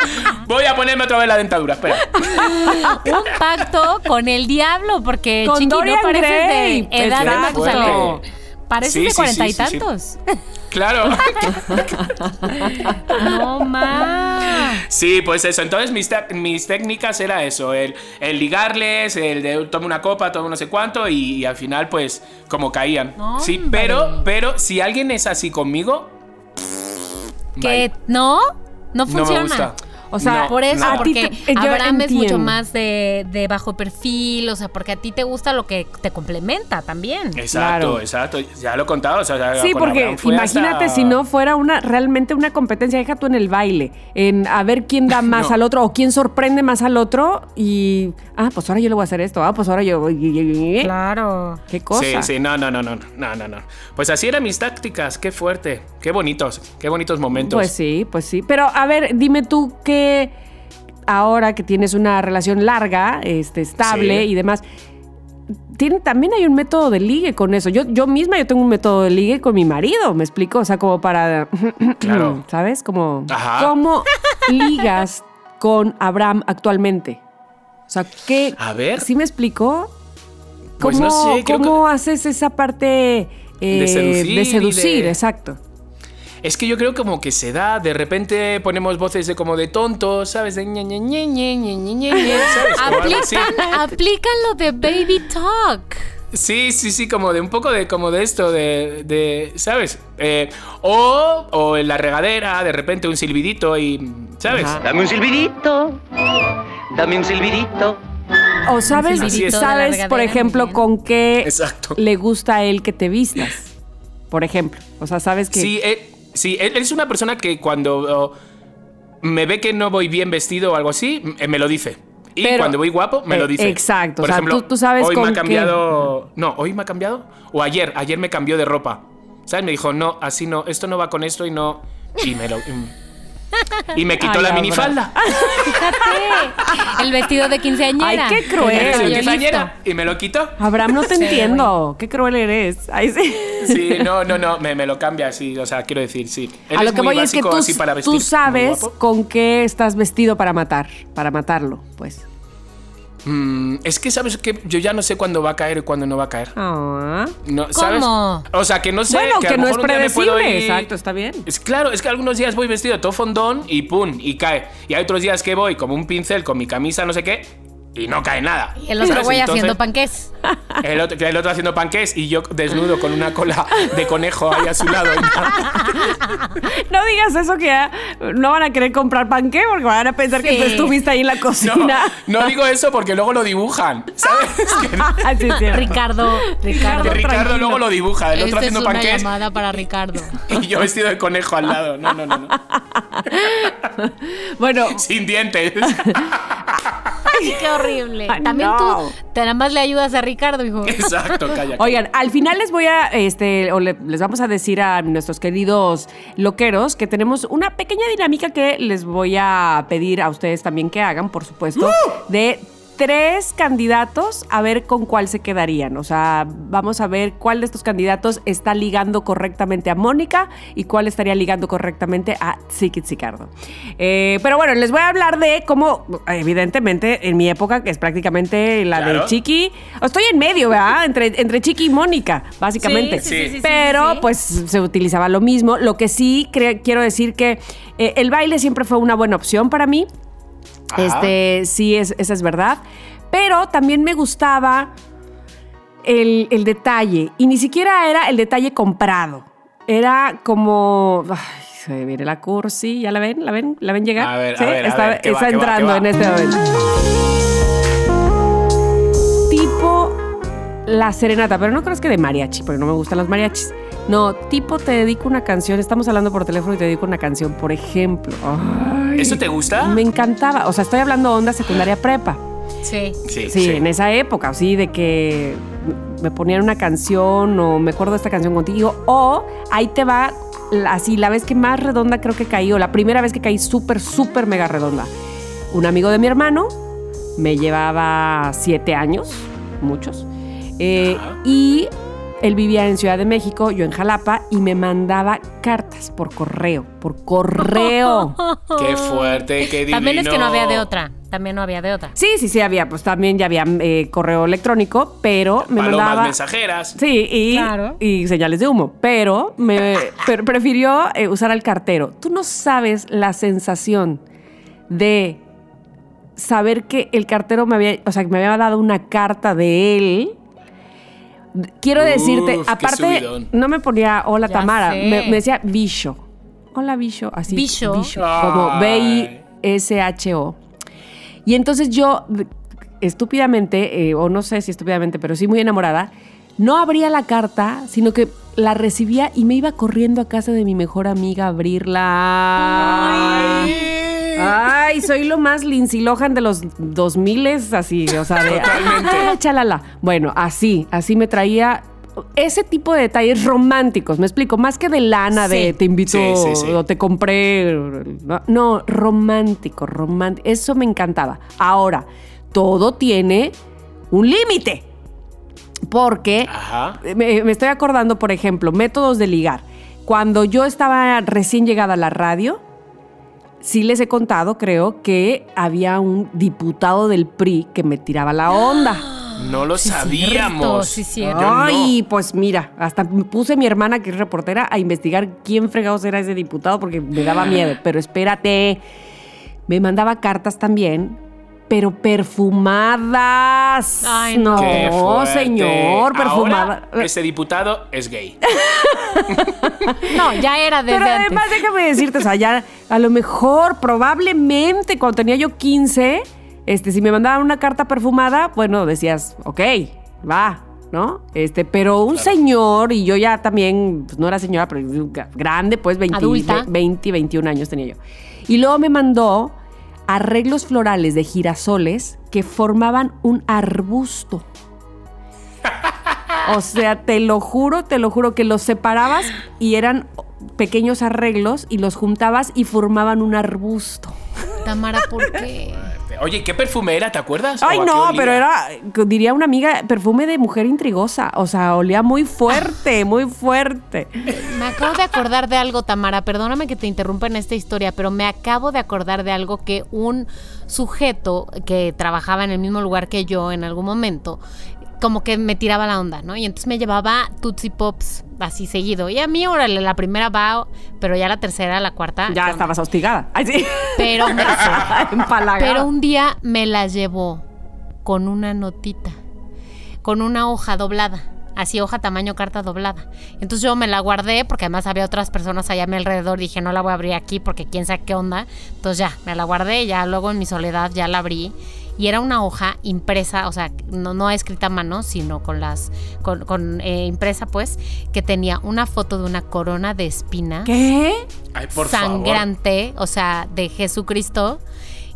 Voy a ponerme otra vez la dentadura, espera. [LAUGHS] Un pacto con el diablo, porque Con Chiqui Dorian no pareces Gray. de edad de Exacto. Matusalén. Pareces Sí, de cuarenta sí, y sí, sí. tantos. Claro. [LAUGHS] No más. Sí, pues eso. Entonces mis, técnicas era eso, el, el ligarles, el de toma una copa, toma no sé cuánto y, y al final pues como caían. No, sí, hombre. pero, pero si alguien es así conmigo... Que no, no No me funciona. gusta. O sea, No, Por eso, ti porque te- yo Abraham es mucho más de, de bajo perfil, o sea, porque a ti te gusta lo que te complementa también. Exacto, Claro. exacto. Ya lo he contado. o sea, ya Sí, porque imagínate hasta- si no fuera una realmente una competencia, deja tú en el baile, en a ver quién da [LAUGHS] más No. al otro o quién sorprende más al otro y ah, pues ahora yo le voy a hacer esto, ah, pues ahora yo Claro. qué cosa. Sí, sí, no, no, no, no, no, no, no. Pues así eran mis tácticas, qué fuerte, qué bonitos, qué bonitos momentos. Pues sí, pues sí. Pero a ver, dime tú ahora que tienes una relación larga, este, estable Sí. y demás, tiene, también hay un método de ligue con eso. Yo, yo misma yo tengo un método de ligue con mi marido, ¿me explico? O sea, como para... [CLEARS THROAT] Claro. ¿Sabes? Como... Ajá. ¿Cómo ligas con Abraham actualmente? O sea, ¿qué... A ver. ¿Sí me explico? ¿Cómo, Pues no sé, creo ¿cómo haces esa parte eh, De seducir de y seducir, de- exacto. Es que yo creo como que se da, de repente ponemos voces de como de tontos, ¿sabes? De ñe, ñe, ñe. Aplican, aplican lo de baby talk. Sí, sí, sí, como de un poco de como de esto, de, ¿sabes? Eh, o, o en la regadera, de repente un silbidito y, ¿sabes? Dame un silbidito, dame un silbidito. O sabes, sabes, por ejemplo, con qué le gusta a él que te vistas, por ejemplo. O sea, sabes que... Sí, eh, sí, él él es una persona que cuando oh, me ve que no voy bien vestido o algo así, m- me lo dice. Y Pero- cuando voy guapo, me eh, lo dice. exacto, Por o sea, ejemplo, tú- tú sabes hoy me con ha qué- cambiado. No, hoy me ha cambiado. O ayer, ayer me cambió de ropa. ¿Sabes? Me dijo, no, así no, esto no va con esto y no. Y me lo. Y me quitó Ay, la minifalda. [LAUGHS] Fíjate. El vestido de quinceañera. Ay, qué cruel. Y me lo quitó. Abraham, no te Sí, entiendo. Qué cruel eres. Ay, sí. Sí, no, no, no, me, me lo cambia así. O sea, quiero decir, sí. Él a lo es que muy voy es que básico tú, así para tú sabes con qué estás vestido para matar, para matarlo, pues. Mm, es que sabes que yo ya no sé cuándo va a caer y cuándo no va a caer. Ah. No, ¿sabes? ¿Cómo? O sea, que no sé. bueno, que, a no es predecible. Exacto, está bien. Es claro, es que algunos días voy vestido todo fondón y pum, y cae. Y hay otros días que voy como un pincel con mi camisa, no sé qué, y no cae nada. Y el otro güey haciendo panqués. El otro, el otro haciendo panqués y yo desnudo con una cola de conejo ahí a su lado. [LAUGHS] No digas eso que ya no van a querer comprar panqué porque van a pensar que tú estuviste ahí en la cocina. no digo eso porque luego lo dibujan, ¿sabes? [LAUGHS] Ah, sí, sí. Ricardo, Ricardo. que Ricardo tranquilo. luego lo dibuja, el otro Esta es haciendo una panqués llamada para Ricardo. [LAUGHS] y yo vestido de conejo al lado. No, no, no, no. Bueno, Sin dientes. Qué horrible. Ay, También no. tú, te nada más le ayudas a Ricardo, hijo. Exacto, [LAUGHS] calla. Oigan, al final les voy a, este, o le- les vamos a decir a nuestros queridos loqueros que tenemos una pequeña dinámica que les voy a pedir a ustedes también que hagan, por supuesto, de tres candidatos a ver con cuál se quedarían. O sea, vamos a ver cuál de estos candidatos está ligando correctamente a Mónica y cuál estaría ligando correctamente a Zicardo. Eh, pero bueno, les voy a hablar de cómo, evidentemente, en mi época, que es prácticamente la de. Chiqui, estoy en medio, ¿verdad? Entre, entre Chiqui y Mónica, básicamente. Sí, sí, sí, sí, sí, Pero sí. pues se utilizaba lo mismo. Lo que sí quiero decir que eh, el baile siempre fue una buena opción para mí. Ajá. Este, sí, es, esa es verdad. Pero también me gustaba el, el detalle. Y ni siquiera era el detalle comprado. Era como. Ay, se viene la cursi, ¿ya la ven? ¿La ven? ¿La ven llegar? A ver, está, ver, ¿qué va, está qué va, entrando va? en este momento. Tipo la serenata, pero no crees que de mariachi, porque no me gustan los mariachis. No, tipo te dedico una canción, estamos hablando por teléfono y te dedico una canción, por ejemplo. Ay, ¿Eso te gusta? Me encantaba, o sea, estoy hablando onda secundaria prepa. Sí. Sí, Sí, en esa época, sí, de que me ponían una canción o me acuerdo de esta canción contigo o ahí te va así la vez que más redonda creo que caí o la primera vez que caí súper, súper mega redonda. Un amigo de mi hermano me llevaba siete años, muchos, eh, y él vivía en Ciudad de México, yo en Jalapa, y me mandaba cartas por correo, por correo. [LAUGHS] Qué fuerte, qué divino. También es que no había de otra. También no había de otra. Sí, sí, sí, había, pues también ya había eh, correo electrónico, pero me Palomas mandaba... mensajeras. Sí, y, Claro. y señales de humo, pero me pero prefirió eh, usar al cartero. Tú no sabes la sensación de saber que el cartero me había, o sea, que me había dado una carta de él. Quiero Uf, decirte, aparte, no me ponía hola Ya Tamara, me, me decía Bisho. Hola Bisho, así. Bisho. como Ay. B-I-S-H-O. Y entonces yo, estúpidamente, eh, o no sé si estúpidamente, pero sí muy enamorada, no abría la carta, sino que la recibía y me iba corriendo a casa de mi mejor amiga a abrirla. Ay, soy lo más Lindsay Lohan de los 2000 así, o sea, de Totalmente. "Ah, chalala. Bueno, así, así me traía ese tipo de detalles románticos, me explico, más que de lana, de te invito Sí, sí, sí. o te compré, no, no, romántico, romántico, eso me encantaba. Ahora, todo tiene un límite, porque me estoy acordando, por ejemplo, métodos de ligar. Cuando yo estaba recién llegada a la radio, sí les he contado, creo, que había un diputado del PRI que me tiraba la onda. [GASPS] No lo sabíamos. Sí, cierto. Yo no. Ay, pues mira, hasta me puse mi hermana, que es reportera, a investigar quién fregados era ese diputado porque me daba miedo. [GASPS] Pero espérate, me mandaba cartas también, pero perfumadas. Ay, no. Qué señor, perfumada. Ahora, ese diputado es gay. [LAUGHS] No, ya era desde Pero antes. además, déjame decirte, o sea, ya a lo mejor, probablemente cuando tenía yo 15, este, si me mandaban una carta perfumada, bueno, decías, ok, va, ¿no? Este, pero un señor, y yo ya también, pues no era señora, pero grande, pues 20, Adulta. 20, 21 años tenía yo. Y luego me mandó arreglos florales de girasoles que formaban un arbusto. O sea, te lo juro, te lo juro que los separabas y eran pequeños arreglos y los juntabas y formaban un arbusto. Tamara, ¿por qué? Oye, ¿qué perfume era? ¿Te acuerdas? Ay, ¿O a qué no, pero era, diría una amiga, perfume de mujer intrigosa. O sea, olía muy fuerte, muy fuerte. Me acabo de acordar de algo, Tamara. Perdóname que te interrumpa en esta historia, pero me acabo de acordar de algo que un sujeto que trabajaba en el mismo lugar que yo en algún momento, como que me tiraba la onda, ¿no? Y entonces me llevaba Tootsie Pops así seguido. Y a mí, órale, la primera va, pero ya la tercera, la cuarta. Ya estabas hostigada. Ay, sí. Pero, [LAUGHS] Empalagada. pero un día me la llevó con una notita, con una hoja doblada. Así, hoja tamaño carta doblada. Entonces yo me la guardé porque además había otras personas allá a mi alrededor. Dije, no la voy a abrir aquí porque quién sabe qué onda. Entonces ya, me la guardé. Ya luego en mi soledad ya la abrí. Y era una hoja impresa, o sea, no, no escrita a mano, sino con las. con, con, eh, impresa, pues, que tenía una foto de una corona de espinas ¿Qué? Ay, por favor. sangrante, o sea, de Jesucristo,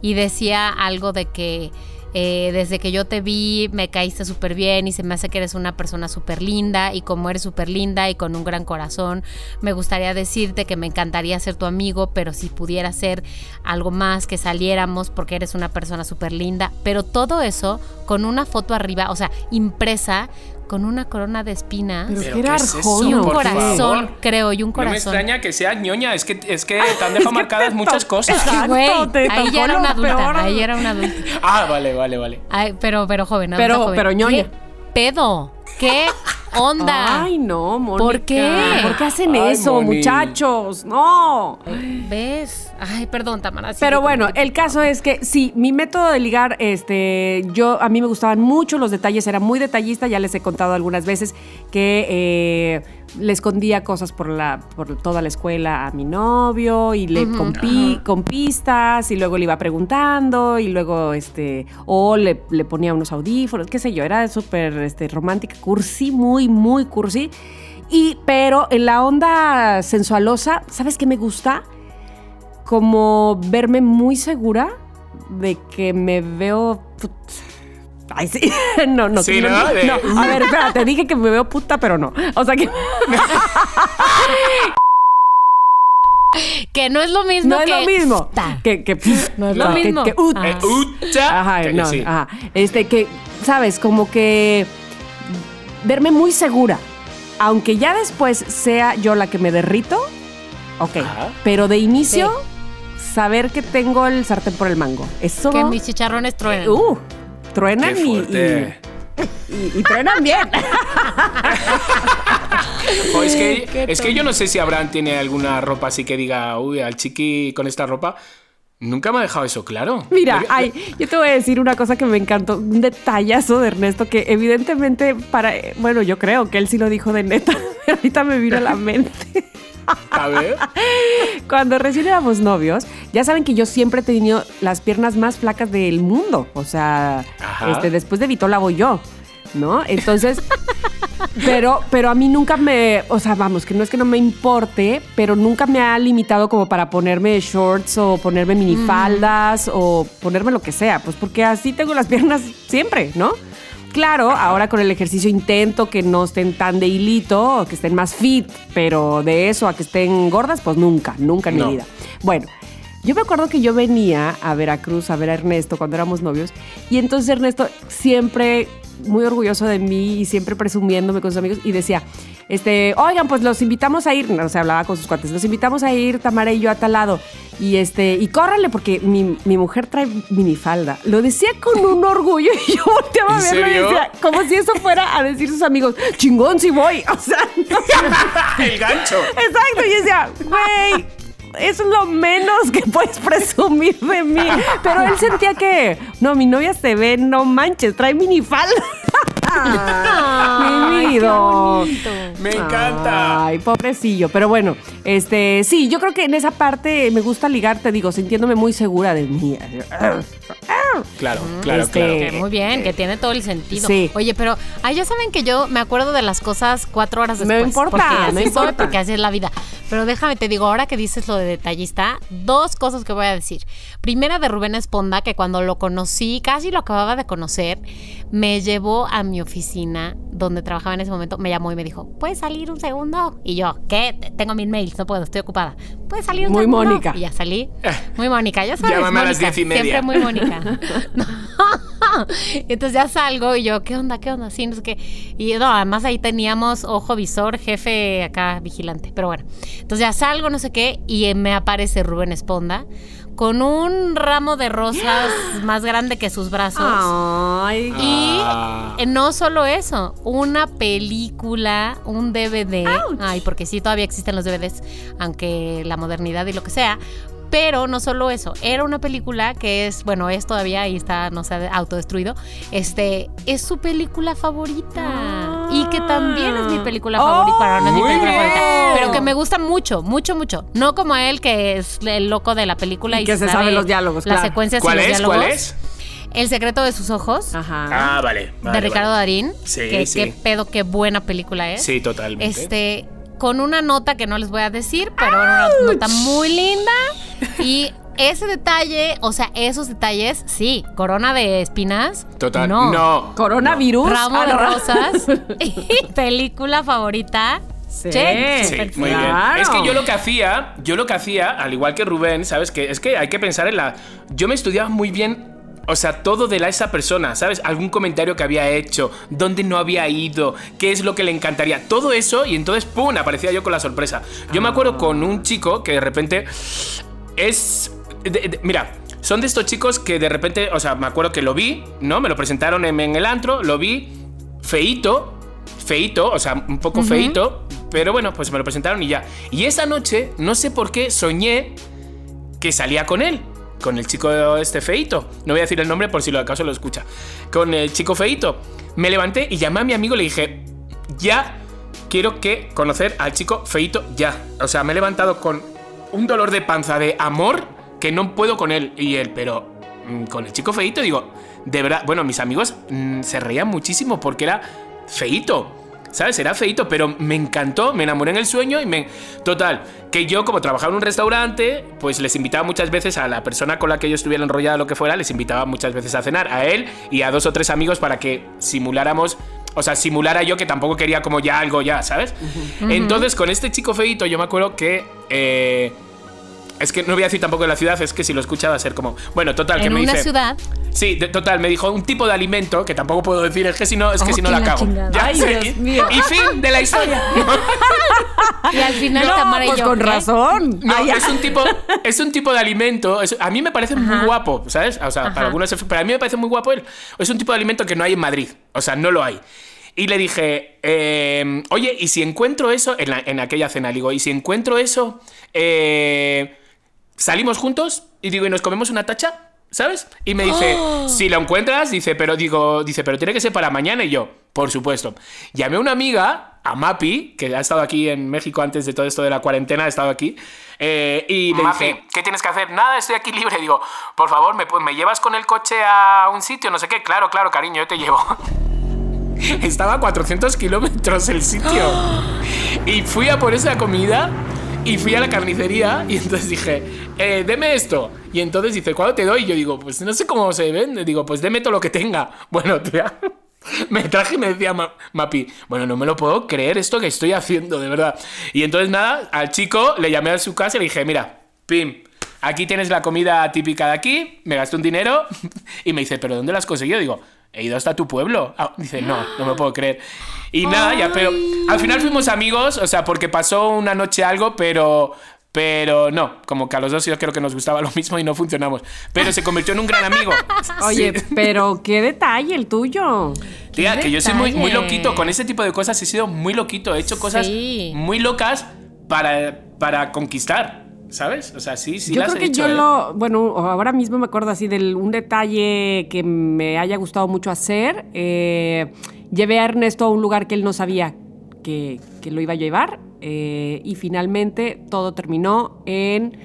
y decía algo de que eh, desde que yo te vi me caíste súper bien y se me hace que eres una persona súper linda y como eres súper linda y con un gran corazón, me gustaría decirte que me encantaría ser tu amigo, pero si pudiera ser algo más, que saliéramos porque eres una persona súper linda, pero todo eso con una foto arriba, o sea, impresa con una corona de espinas. Pero ¿Pero que era qué es eso? y un por corazón, favor. creo, y un No me corazón. extraña que seas ñoña, es que, es que [LAUGHS] te han dejado marcadas muchas cosas. Exacto, güey. Ahí ya era una adulta. peor. Ahí era una adulta. [LAUGHS] Ah, vale, vale, vale. Ay, pero, pero joven, Pero- adulta joven. pero ñoña. ¿Qué pedo? ¿Qué onda? Ay, no, Mónica. ¿Por qué? ¿Por qué hacen Ay, eso, Moni. muchachos? No. ¿Ves? Ay, perdón, Tamara. Pero bueno, el caso es que sí, mi método de ligar, este, yo a mí me gustaban mucho los detalles, era muy detallista, ya les he contado algunas veces que eh, le escondía cosas por la, por toda la escuela a mi novio y le con, pi- con pistas y luego le iba preguntando y luego este, o le, le ponía unos audífonos, qué sé yo, era súper este, romántica, cursi, muy, muy cursi. Y, pero en la onda sensualosa, ¿sabes qué me gusta? Como verme muy segura de que me veo. put- Ay, sí. [LAUGHS] No, no. Sí, que ¿no? De- no. A ver, espera, te dije que me veo puta, pero no. O sea que. [LAUGHS] Que no es lo mismo No es que... lo mismo. Ta. Que, que, [LAUGHS] No es lo mismo. que ut. Ajá. Eh, ucha, Ajá, que no, sí. ajá. Este, que, ¿sabes? Como que verme muy segura. Aunque ya después sea yo la que me derrito, ok. Ajá. Pero de inicio, saber que tengo el sartén por el mango. Eso. Que mis chicharrones truenan. Uh, truenan Qué y, y, y- y truenan bien. Jo, [LAUGHS] es que, es que yo no sé si Abraham tiene alguna ropa así que diga, uy, al chiqui con esta ropa. Nunca me ha dejado eso claro. Mira, Debe- ay, yo te voy a decir una cosa que me encantó, un detallazo de Ernesto que evidentemente para, bueno, yo creo que él sí lo dijo de neta, [LAUGHS] pero ahorita me vino a la mente. [LAUGHS] A ver. Cuando recién éramos novios, ya saben que yo siempre he tenido las piernas más flacas del mundo. O sea, Ajá. este, después de Vitola voy yo, ¿no? Entonces, [LAUGHS] pero, pero a mí nunca me, o sea, vamos, que no es que no me importe, pero nunca me ha limitado como para ponerme shorts o ponerme minifaldas o ponerme lo que sea, pues porque así tengo las [LAUGHS] piernas siempre, ¿no? Claro, ahora con el ejercicio intento que no estén tan de hilito, que estén más fit, pero de eso a que estén gordas, pues nunca, nunca en No. mi vida. Bueno, Yo me acuerdo que yo venía a Veracruz a ver a Ernesto cuando éramos novios y entonces Ernesto siempre muy orgulloso de mí y siempre presumiéndome con sus amigos y decía, este, oigan, pues los invitamos a ir, no, se hablaba con sus cuates, los invitamos a ir Tamara y yo a tal lado y este, y córrale porque mi, mi mujer trae minifalda. Lo decía con un orgullo y yo volteaba a ¿En verlo y decía, como si eso fuera a decir sus amigos, chingón si voy, [LAUGHS] o sea, [LAUGHS] el gancho. Exacto, y decía, güey, es lo menos que puedes presumir de mí. Pero él sentía que, no, mi novia se ve, no manches, trae minifalda. Mi vida. Me encanta. Ay, pobrecillo. Pero bueno, este, sí, yo creo que en esa parte me gusta ligar, te digo, sintiéndome muy segura de mí. Claro, claro, Este, claro. Que muy bien, que tiene todo el sentido. Sí. Oye, pero ah, ya saben que yo me acuerdo de las cosas cuatro horas No después. importa, porque no así soy, importa. porque así es la vida. Pero déjame te digo, ahora que dices lo de detallista, dos cosas que voy a decir. Primera de Rubén Esponda, que cuando lo conocí, casi lo acababa de conocer, me llevó a mi oficina donde trabajaba en ese momento, me llamó y me dijo, ¿puedes salir un segundo? Y yo, ¿qué? Tengo mil mails, no puedo, estoy ocupada. ¿Puedes salir un Muy segundo? Mónica. Y ya salí. [LAUGHS] Muy Mónica, ya sabes, Llámame a las diez y media. Siempre muy Mónica. [LAUGHS] [LAUGHS] Entonces ya salgo y yo, ¿qué onda? ¿Qué onda? Sí, no sé qué. Y no, además ahí teníamos ojo visor, jefe acá vigilante. Pero bueno, entonces ya salgo, no sé qué, y me aparece Rubén Esponda con un ramo de rosas [GASPS] más grande que sus brazos. Ay, Y Ah. eh, no solo eso, una película, un DVD. Ay, porque sí, todavía existen los DVDs, aunque la modernidad y lo que sea. Pero no solo eso, era una película que es, bueno, es todavía, ahí está, no se ha autodestruido. Este, es su película favorita. Y que también es mi película Oh, favorita. Bueno, no es mi película bien. favorita. Pero que me gusta mucho, mucho, mucho. No como él, que es el loco de la película y, Y que se sabe los diálogos, Las claro. secuencias ¿Cuál y los es? diálogos. ¿Cuál es? El secreto de sus ojos Ajá. Ah, vale. vale, de Ricardo vale. Darín. Sí, que, sí. Qué pedo, qué buena película es. Sí, totalmente. Este, con una nota que no les voy a decir, pero una nota muy linda. Y ese detalle, o sea, esos detalles, sí, corona de espinas. Total. No. No. Coronavirus. Ramo Ah, de no. rosas. [LAUGHS] y película favorita. Sí. Check. Sí, muy Claro. bien. Es que yo lo que hacía, yo lo que hacía, al igual que Rubén, ¿sabes? Que es que hay que pensar en la. Yo me estudiaba muy bien. O sea, todo de la, esa persona, ¿sabes? Algún comentario que había hecho, dónde no había ido, qué es lo que le encantaría, todo eso, y entonces, ¡pum! aparecía yo con la sorpresa. Yo me acuerdo con un chico que de repente es. De- de- mira, son de estos chicos que de repente, o sea, me acuerdo que lo vi, ¿no? Me lo presentaron en, en el antro, lo vi, feito, feito, o sea, un poco feito, pero bueno, pues me lo presentaron y ya. Y esa noche, no sé por qué, soñé que salía con él. Con el chico este feito. No voy a decir el nombre por si lo acaso lo escucha. Con el chico feito. Me levanté y llamé a mi amigo y le dije, ya quiero que conocer al chico feito ya. O sea, me he levantado con un dolor de panza de amor que no puedo con él. Y él, pero mm, con el chico feito, digo, de verdad, bueno, mis amigos mm, se reían muchísimo porque era feito. ¿Sabes? Era feito, pero me encantó, me enamoré en el sueño y me... Total, que yo como trabajaba en un restaurante, pues les invitaba muchas veces a la persona con la que yo estuviera enrollada, lo que fuera, les invitaba muchas veces a cenar, a él y a dos o tres amigos para que simuláramos, o sea, simulara yo que tampoco quería como ya algo ya, ¿sabes? Entonces con este chico feito yo me acuerdo que... eh, es que no voy a decir tampoco de la ciudad, es que si lo escucha va a ser como... Bueno, total, que En me una dice... ciudad. Sí, de- total, me dijo un tipo de alimento que tampoco puedo decir, es que si no, es que Oh, si no la la cago. chingada. Ya, Ay, sí, Dios y- mío. Y fin de la historia. [LAUGHS] Y al final No, Tamara y pues yo, con ¿qué? razón. No, Ay, es un tipo, es un tipo de alimento. es- a mí me parece muy guapo, ¿sabes? O sea, Ajá. para algunos, pero a mí me parece muy guapo él. Es un tipo de alimento que no hay en Madrid. O sea, no lo hay. Y le dije, eh, oye, ¿y si encuentro eso en, la- en aquella cena? Le digo, ¿y si encuentro eso? eh, ¿Salimos juntos? Y digo, ¿y nos comemos una tacha? ¿Sabes? Y me dice, si lo encuentras, dice, pero digo, dice, pero tiene que ser para mañana y yo, por supuesto. Llamé a una amiga, a Mapi, que ha estado aquí en México antes de todo esto de la cuarentena, ha estado aquí, eh, y le dije, ¿qué tienes que hacer? Nada, estoy aquí libre. Digo, por favor, ¿me, me llevas con el coche a un sitio? No sé qué. Claro, claro, cariño, yo te llevo. [LAUGHS] Estaba a 400 kilómetros el sitio. [GASPS] Y fui a por esa comida y fui a la carnicería y [LAUGHS] entonces dije, eh, deme esto. Y entonces dice, ¿cuándo te doy? Y yo digo, pues no sé cómo se vende. Digo, pues deme todo lo que tenga. [LAUGHS] Bueno, tía. [LAUGHS] Me traje y me decía Ma- Mapi, bueno, no me lo puedo creer esto que estoy haciendo, de verdad. Y entonces nada, al chico le llamé a su casa y le dije, mira, Pim, aquí tienes la comida típica de aquí, me gasté un dinero y me dice, ¿pero dónde lo has conseguido? Digo, he ido hasta tu pueblo. Ah, dice, no, no me puedo creer. Y nada, ya, pero al final fuimos amigos, o sea, porque pasó una noche algo, pero... Pero no, como que a los dos yo creo que nos gustaba [LAUGHS] lo mismo y no funcionamos. Pero se convirtió en un gran amigo. [LAUGHS] Oye, Sí. pero qué detalle el tuyo. Tía, que yo soy muy, muy detalle. loquito. Con ese tipo de cosas he sido muy loquito. He hecho cosas Sí. muy locas para, para conquistar. ¿Sabes? O sea, sí, sí yo las creo he que hecho. yo ¿eh? lo, bueno, ahora mismo me acuerdo así de un detalle que me haya gustado mucho hacer. Eh, llevé a Ernesto a un lugar que él no sabía que, que lo iba a llevar eh, y finalmente todo terminó en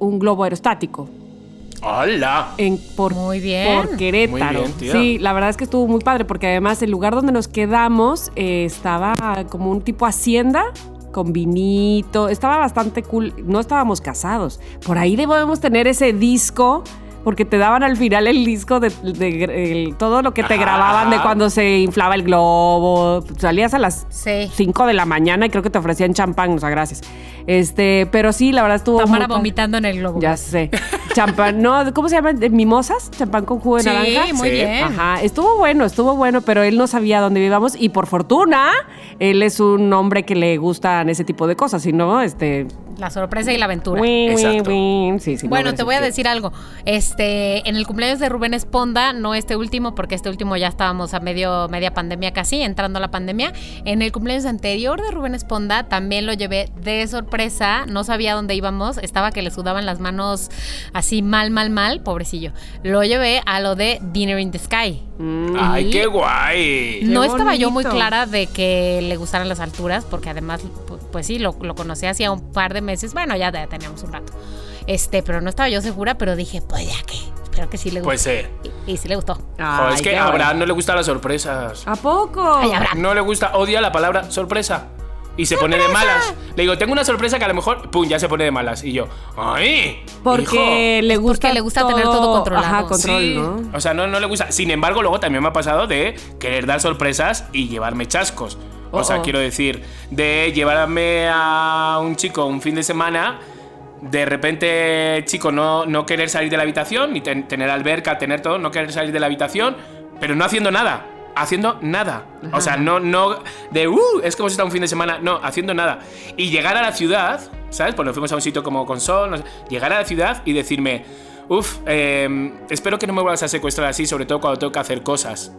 un globo aerostático. ¡Hala! En, por, Muy bien. por Querétaro. Muy bien, sí, la verdad es que estuvo muy padre porque además el lugar donde nos quedamos eh, estaba como un tipo hacienda con vinito, estaba bastante cool. No estábamos casados. Por ahí debemos tener ese disco. Porque te daban al final el disco de, de- el- todo lo que te Ajá. grababan de cuando se inflaba el globo. Salías a las Sí. 5 de la mañana y creo que te ofrecían champán, o sea, gracias. Este, pero sí, la verdad estuvo Tamara muy vomitando en el globo. Ya sé. Champán, no, ¿cómo se llama? ¿De ¿Mimosas? ¿Champán con jugo de Sí, naranja? muy Sí. bien. Ajá, estuvo bueno, estuvo bueno, pero él no sabía dónde vivíamos y por fortuna, él es un hombre que le gustan ese tipo de cosas, si no, este... La sorpresa y la aventura. win, win, Exacto. win. Sí, sí, no, Bueno, te voy a decir algo. Este, en el cumpleaños de Rubén Esponda, no este último, porque este último ya estábamos a medio, media pandemia casi, entrando a la pandemia. En el cumpleaños anterior de Rubén Esponda, también lo llevé de sorpresa. No sabía dónde íbamos. Estaba que le sudaban las manos así mal, mal, mal, pobrecillo. Lo llevé a lo de Dinner in the Sky. ¡Ay, Y qué guay! no Qué estaba yo muy clara de que le gustaran las alturas, porque además, pu- pues sí, lo, lo conocí hacía un par de meses. Bueno, ya, ya teníamos un rato. Este, pero no estaba yo segura, pero dije, pues ya que, espero que sí le guste. Pues eh. y, y sí le gustó. Es Ay, que a bueno. Abraham no le gustan las sorpresas. ¿A poco? Ay, Abraham. No le gusta, odia la palabra sorpresa. Y se pone de malas. Le digo, tengo una sorpresa que a lo mejor, pum, ya se pone de malas. Y yo, ¡ay! Porque le gusta porque le gusta tener todo controlado. Ajá, hijo". control, Sí. ¿no? O sea, no, no le gusta. Sin embargo, luego también me ha pasado de querer dar sorpresas y llevarme chascos. O sea, oh. quiero decir, de llevarme a un chico un fin de semana, de repente, chico, no, no querer salir de la habitación, ni ten- tener alberca, tener todo, no querer salir de la habitación, pero no haciendo nada. Haciendo nada. O sea, no, no. De, uh, es como si está un fin de semana. No, haciendo nada. Y llegar a la ciudad, ¿sabes? Pues nos fuimos a un sitio como con sol. no sé, llegar a la ciudad y decirme, uff, espero que no me vuelvas a secuestrar así, sobre todo cuando tengo que hacer cosas.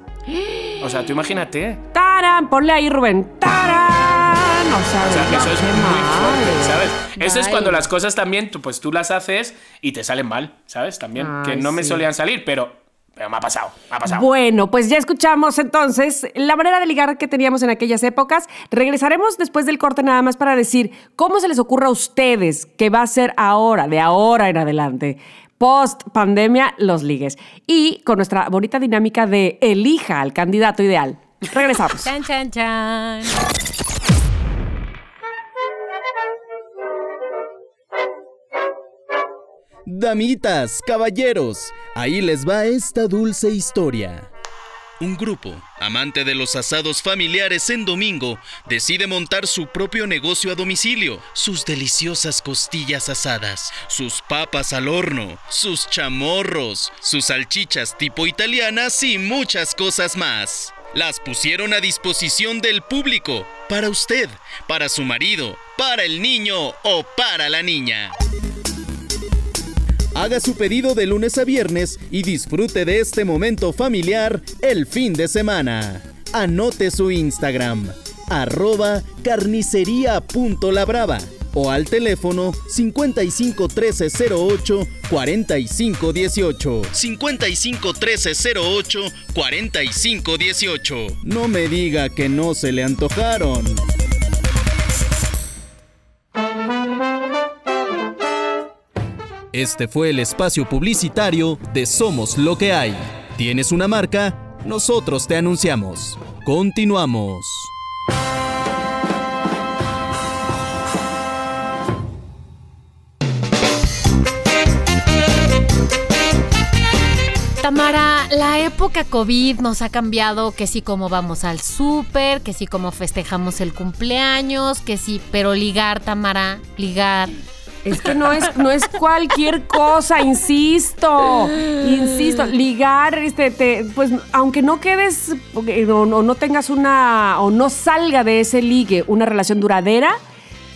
O sea, tú imagínate. ¡Tarán! Ponle ahí, Rubén. ¡Tarán! O sea, O sea, eso es muy fuerte, ¿sabes? Eso es cuando las cosas también, pues tú las haces y te salen mal, ¿sabes? También. que no me solían salir, pero, pero me ha pasado, me ha pasado. Bueno, pues ya escuchamos entonces la manera de ligar que teníamos en aquellas épocas. Regresaremos después del corte nada más para decir cómo se les ocurre a ustedes que va a ser ahora, de ahora en adelante, post pandemia, los ligues. Y con nuestra bonita dinámica de elija al candidato ideal. Regresamos. Chan, chan, chan. Damitas, caballeros, ahí les va esta dulce historia. Un grupo, amante de los asados familiares en domingo, decide montar su propio negocio a domicilio. Sus deliciosas costillas asadas, sus papas al horno, sus chamorros, sus salchichas tipo italianas y muchas cosas más. Las pusieron a disposición del público, para usted, para su marido, para el niño o para la niña. Haga su pedido de lunes a viernes y disfrute de este momento familiar el fin de semana. Anote su Instagram, arroba carnicería.labrava o al teléfono 55 13 08 45 18. 55 13 08 45 18. No me diga que no se le antojaron. Este fue el espacio publicitario de Somos lo que hay. ¿Tienes una marca? Nosotros te anunciamos. Continuamos. Tamara, la época COVID nos ha cambiado, que sí como vamos al súper, que sí como festejamos el cumpleaños, que sí, pero ligar, Tamara, ligar. Es que no es, no es cualquier cosa, insisto, insisto, ligar, este, te- pues aunque no quedes, porque no, no, tengas una, o no salga de ese ligue una relación duradera,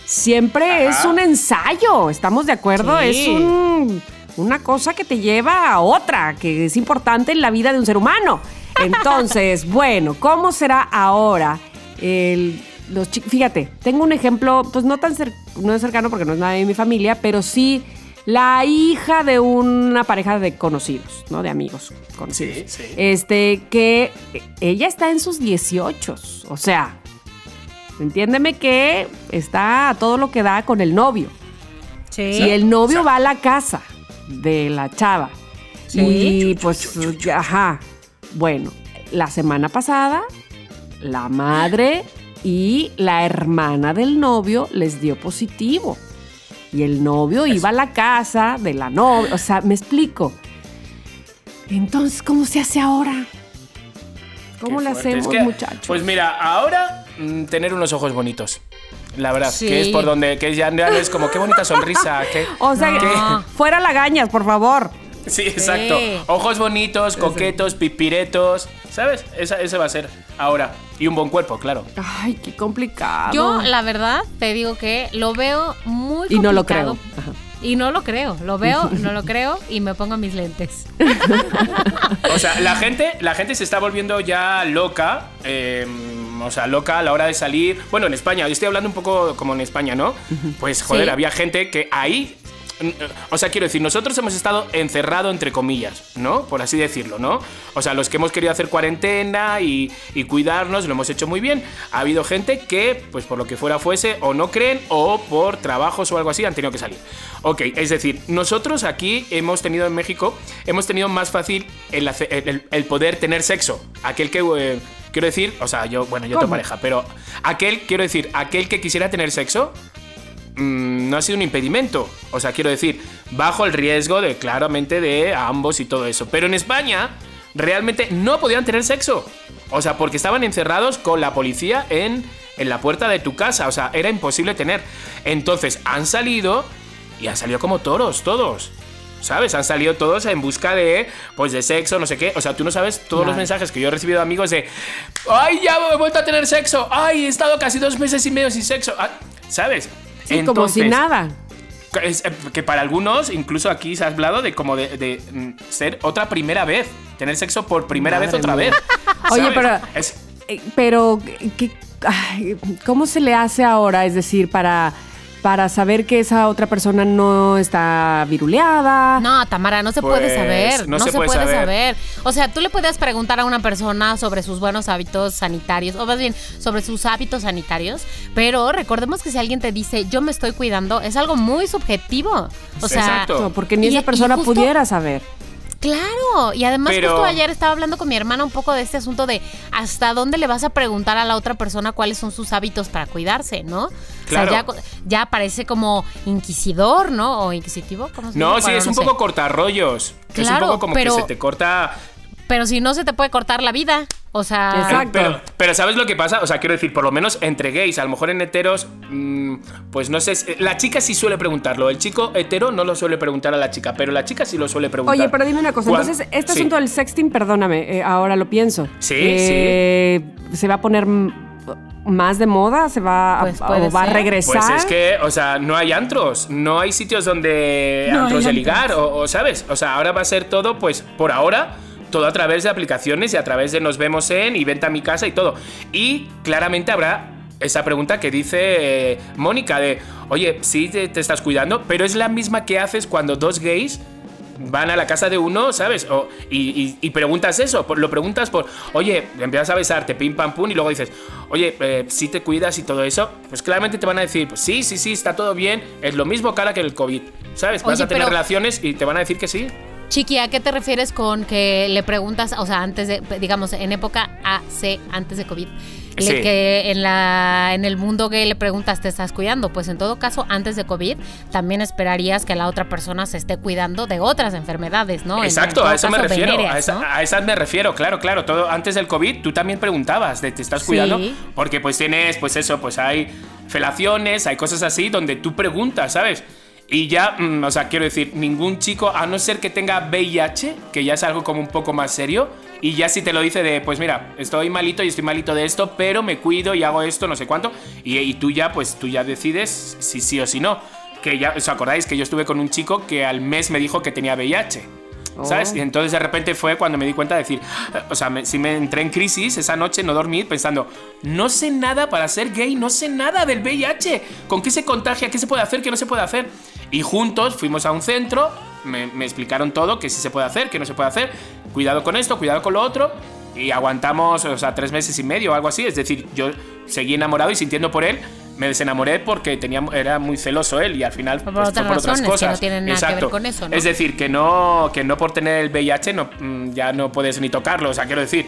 siempre es un ensayo, ¿estamos de acuerdo? Sí. Es un- una cosa que te lleva a otra, que es importante en la vida de un ser humano. Entonces, [LAUGHS] bueno, ¿cómo será ahora? El, los Fíjate, tengo un ejemplo, pues no tan cer- no es cercano porque no es nadie de mi familia, pero sí la hija de una pareja de conocidos, ¿no? De amigos conocidos. Sí, sí. Este, que ella está en sus 18, o sea, entiéndeme que está a todo lo que da con el novio. Sí. Y el novio va a la casa de la chava. Y pues, ajá. Bueno, la semana pasada, la madre y la hermana del novio les dio positivo. Y el novio iba a la casa de la novia. O sea, me explico. Entonces, ¿cómo se hace ahora? ¿Cómo fuerte. hacemos, Es que, muchachos? Pues mira, ahora mm, tener unos ojos bonitos. La verdad, Sí. que es por donde, que ya, ya es como, qué bonita sonrisa. qué- o sea, No. fuera lagañas, por favor. Sí, exacto. Ojos bonitos, coquetos, pipiretos. ¿Sabes? Esa, ese va a ser ahora. Y un buen cuerpo, claro. Ay, qué complicado. Yo, la verdad, te digo que lo veo muy Y no lo complicado. creo. Ajá. Y no lo creo. Lo veo, [LAUGHS] no lo creo y me pongo mis lentes. O sea, la gente, la gente se está volviendo ya loca. eh, o sea, loca a la hora de salir. Bueno, en España, yo estoy hablando un poco como en España, ¿no? Pues joder, Sí. había gente que ahí. Mm, O sea, quiero decir, nosotros hemos estado encerrado entre comillas, ¿no? Por así decirlo, ¿no? O sea, los que hemos querido hacer cuarentena y, y cuidarnos, lo hemos hecho muy bien. Ha habido gente que, pues por lo que fuera fuese, o no creen, o por trabajos o algo así, han tenido que salir. Ok, es decir, nosotros aquí hemos tenido en México, hemos tenido más fácil el, poder tener sexo. Aquel que, eh, quiero decir, o sea, yo, bueno, yo tengo ¿Cómo? pareja, pero aquel, quiero decir, aquel que quisiera tener sexo, mm, no ha sido un impedimento. O sea, quiero decir, bajo el riesgo de claramente de ambos y todo eso. Pero en España realmente no podían tener sexo. O sea, porque estaban encerrados con la policía en, en la puerta de tu casa. O sea, era imposible tener. Entonces han salido y han salido como toros, todos. ¿Sabes? Han salido todos en busca de, pues, de sexo, no sé qué. O sea, tú no sabes todos los mensajes que yo he recibido de amigos de, ¡ay, ya he vuelto a tener sexo! ¡Ay, he estado casi dos meses y medio sin sexo! Ah, ¿Sabes? Sí, como si nada. que es- eh, que para algunos, incluso aquí se ha hablado de como de, de, mm, ser otra primera vez. Tener sexo por primera Madre vez otra mía. vez. [LAUGHS] Oye, pero- Es- Eh, Pero, ¿qué- ay, ¿cómo se le hace ahora? Es decir, para, para saber que esa otra persona no está viruleada. No, Tamara, no se puede Pues, saber. no No, se se, puede puede, saber. saber. O sea, tú le puedes preguntar a una persona sobre sus buenos hábitos sanitarios, o más bien sobre sus hábitos sanitarios, pero recordemos que si alguien te dice yo me estoy cuidando, es algo muy subjetivo. O sea, Exacto. Porque ni Y- esa persona justo- pudiera saber. Claro, y además Pero- justo ayer estaba hablando con mi hermana un poco de este asunto de hasta dónde le vas a preguntar a la otra persona cuáles son sus hábitos para cuidarse, ¿no? Claro. O sea, ya, ya parece como inquisidor, ¿no? O inquisitivo, ¿cómo se no, sí, es un sé. poco cortarrollos. es un Claro, poco como pero- que se te corta. Pero si no se te puede cortar la vida, o sea... Exacto. Pero, pero ¿sabes lo que pasa? O sea, quiero decir, por lo menos entre gays, a lo mejor en heteros, mm, pues no sé. La chica sí suele preguntarlo. El chico hetero no lo suele preguntar a la chica, pero la chica sí lo suele preguntar. Oye, pero dime una cosa. ¿Cuál? Entonces, este Sí. asunto del sexting, perdóname, eh, ahora lo pienso. Sí, Eh, ¿Se va a poner más de moda? ¿Se va, a- Pues o va a regresar? Pues es que, o sea, no hay antros, no hay sitios donde No antros hay de ligar, o, o, ¿sabes? O sea, ahora va a ser todo, pues, por ahora, todo a través de aplicaciones y a través de nos vemos en y vente a mi casa y todo. Y claramente habrá esa pregunta que dice eh, Mónica de, oye, sí te, te estás cuidando, pero es la misma que haces cuando dos gays van a la casa de uno, ¿sabes? O- y, y- y preguntas eso, por- lo preguntas por, oye, empiezas a besarte, pim pam pum, y luego dices, oye, eh, si te cuidas y todo eso, pues claramente te van a decir, pues sí, sí, sí, está todo bien, es lo mismo cara que el COVID, ¿sabes? Vas Oye, a tener pero- relaciones y te van a decir que sí. Chiqui, ¿a qué te refieres con que le preguntas, o sea, antes de, digamos, en época AC, antes de COVID, le- Sí. que en, la, en el mundo gay le preguntas, ¿te estás cuidando? Pues en todo caso, antes de COVID, también esperarías que la otra persona se esté cuidando de otras enfermedades, ¿no? En- en Exacto, a eso me refiero. a, esa- ¿no? a esas me refiero, claro, claro. Todo antes del COVID, tú también preguntabas de te estás Sí. cuidando. Porque pues tienes, pues eso, pues hay felaciones, hay cosas así donde tú preguntas, ¿sabes? Y ya, mm, o sea, quiero decir, ningún chico, a no ser que tenga VIH, que ya es algo como un poco más serio, y ya si te lo dice de, pues mira, estoy malito y estoy malito de esto, pero me cuido y hago esto, no sé cuánto, y, y tú ya, pues tú ya decides si sí o si no. Que ya, ¿os acordáis que yo estuve con un chico que al mes me dijo que tenía VIH? ¿Sabes? Oh. Y entonces de repente fue cuando me di cuenta de decir, o sea, me, si me entré en crisis esa noche, no dormí pensando, no sé nada para ser gay, no sé nada del VIH, ¿con qué se contagia? ¿Qué se puede hacer? ¿Qué no se puede hacer? Y juntos fuimos a un centro, me, me explicaron todo, que sí se puede hacer, que no se puede hacer, cuidado con esto, cuidado con lo otro, y aguantamos, o sea, tres meses y medio o algo así, es decir, yo seguí enamorado y sintiendo por él. Me desenamoré porque tenía, era muy celoso él y al final Por pues, otras por otras razones, que cosas. no tienen nada que ver con eso, ¿no? Es decir, que no, que no por tener el VIH no, mm, ya no puedes ni tocarlo. O sea, quiero decir,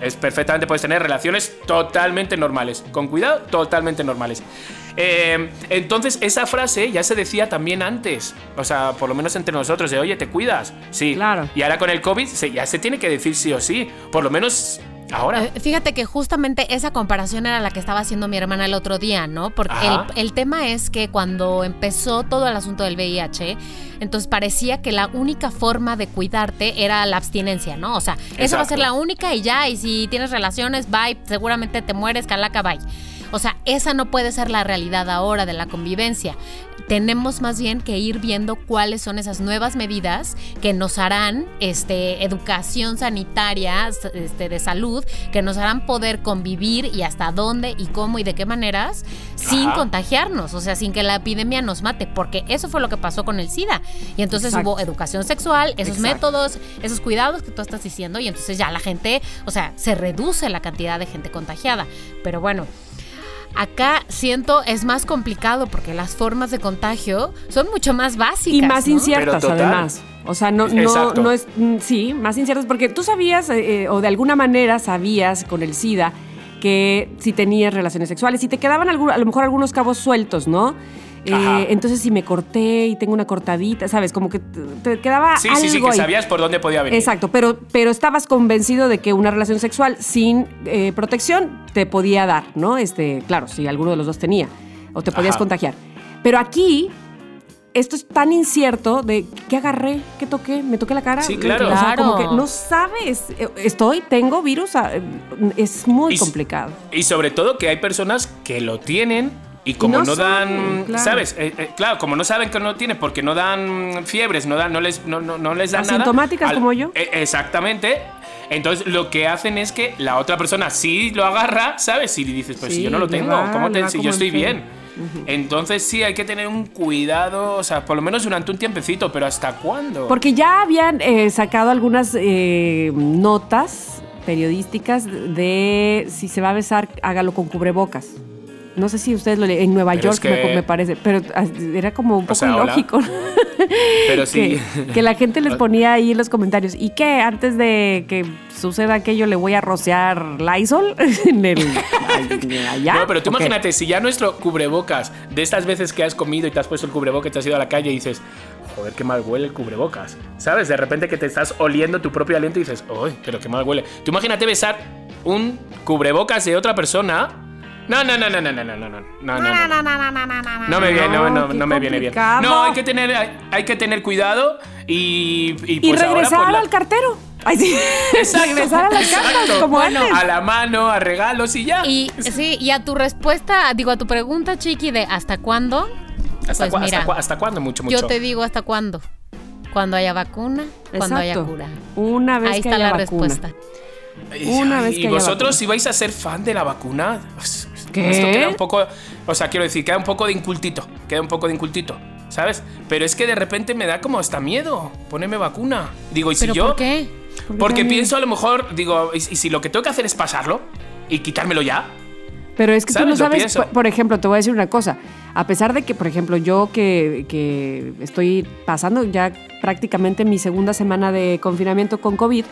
es perfectamente puedes tener relaciones totalmente normales. Con cuidado, totalmente normales. Eh, entonces, esa frase ya se decía también antes. O sea, por lo menos entre nosotros, de oye, ¿te cuidas? Sí. Claro. Y ahora con el COVID se- ya se tiene que decir sí o sí. Por lo menos ahora. Eh, Fíjate que justamente esa comparación era la que estaba haciendo mi hermana el otro día, ¿no? Porque el, el tema es que cuando empezó todo el asunto del VIH, entonces parecía que la única forma de cuidarte era la abstinencia, ¿no? O sea, esa va a ser Exacto. la única y ya, y si tienes relaciones, bye, seguramente te mueres, calaca, bye. O sea, esa no puede ser la realidad ahora de la convivencia. Tenemos más bien que ir viendo cuáles son esas nuevas medidas que nos harán este, educación sanitaria este, de salud, que nos harán poder convivir y hasta dónde y cómo y de qué maneras sin Ajá. contagiarnos, o sea, sin que la epidemia nos mate, porque eso fue lo que pasó con el SIDA. Y entonces Exacto. hubo educación sexual, esos Exacto. métodos, esos cuidados que tú estás diciendo, y entonces ya la gente, o sea, se reduce la cantidad de gente contagiada. Pero bueno. Acá siento es más complicado porque las formas de contagio son mucho más básicas. Y más ¿no? inciertas, total. además. O sea, no, no, no es. mm, Sí, más inciertas, porque tú sabías, eh, eh, o de alguna manera sabías con el SIDA, que si tenías relaciones sexuales, y te quedaban algún- a lo mejor algunos cabos sueltos, ¿no? Eh, entonces, si me corté y tengo una cortadita, ¿sabes? Como que te, te quedaba Sí, algo sí, sí, que ahí. sabías por dónde podía venir. Exacto, pero, pero estabas convencido de que una relación sexual sin eh, protección te podía dar, ¿no? Este, claro, si alguno de los dos tenía, o te podías Ajá. contagiar. Pero aquí, esto es tan incierto de qué agarré, qué toqué, me toqué la cara. Sí, claro. O sea, Claro. como que no sabes, eh, estoy, tengo virus, ah, es muy Y complicado. Y sobre todo que hay personas que lo tienen y como no no, dan, claro. ¿sabes? Eh, eh, claro, como no saben que no tienen porque no dan fiebres, no dan, no les, no, no- no les dan nada. Asintomáticas como yo. Eh, exactamente. Entonces lo que hacen es que la otra persona sí lo agarra, ¿sabes? Y dices, pues Sí, si yo no lo tengo, va- ¿cómo te, si yo estoy Entonces sí, hay que tener un cuidado, o sea, por lo menos durante un tiempecito, pero ¿hasta cuándo? Porque ya habían eh, sacado algunas eh, notas periodísticas de si se va a besar, hágalo con cubrebocas. No sé si ustedes lo leen. En Nueva Pero York es que- me, me parece, pero ah, era como un poco sea, ilógico. [LAUGHS] Pero sí. que, que la gente les ponía ahí en los comentarios. ¿Y qué? Antes de que suceda aquello, le voy a rociar Lysol [LAUGHS] en el. allá. No, pero tú imagínate, si ya nuestro cubrebocas, de estas veces que has comido y te has puesto el cubrebocas, te has ido a la calle y dices, joder, qué mal huele el cubrebocas. ¿Sabes? De repente que te estás oliendo tu propio aliento y dices, uy, pero qué mal huele. Tú imagínate besar un cubrebocas de otra persona. No, no, no, no, no, no, no, no, no, no, no, no. No me viene, no, no, No, qué no me viene bien. No, hay que tener, hay, hay que tener cuidado y, y Y pues ahora, regresar pues, la- al cartero. Ay, sí. Exacto, regresar a las cartas, exacto. como Bueno, antes. a la mano, a regalos y ya. Y sí, y a tu respuesta, digo, a tu pregunta, Chiqui, de ¿hasta cuándo? ¿Hasta, pues cua- mira, hasta, cua- hasta cuándo? Mucho, mucho. Yo te digo hasta cuándo. Cuando haya vacuna, cuando haya Exacto. cura. Una vez Ahí que está haya la vacuna. respuesta. Una vez ¿Y que haya vosotros vacuna. si vais a ser fan de la vacuna? ¿Qué? Esto queda un poco, o sea, quiero decir, queda un poco de incultito, queda un poco de incultito, ¿sabes? Pero es que de repente me da como hasta miedo ponerme vacuna. Digo, ¿y si ¿Pero yo? por qué? ¿Por qué Porque también? pienso a lo mejor, digo, ¿y, si lo que tengo que hacer es pasarlo y quitármelo ya? Pero es que tú ¿Sabes? no Lo sabes, por, por ejemplo, te voy a decir una cosa. A pesar de que, por ejemplo, yo que, que estoy pasando ya prácticamente mi segunda semana de confinamiento con COVID,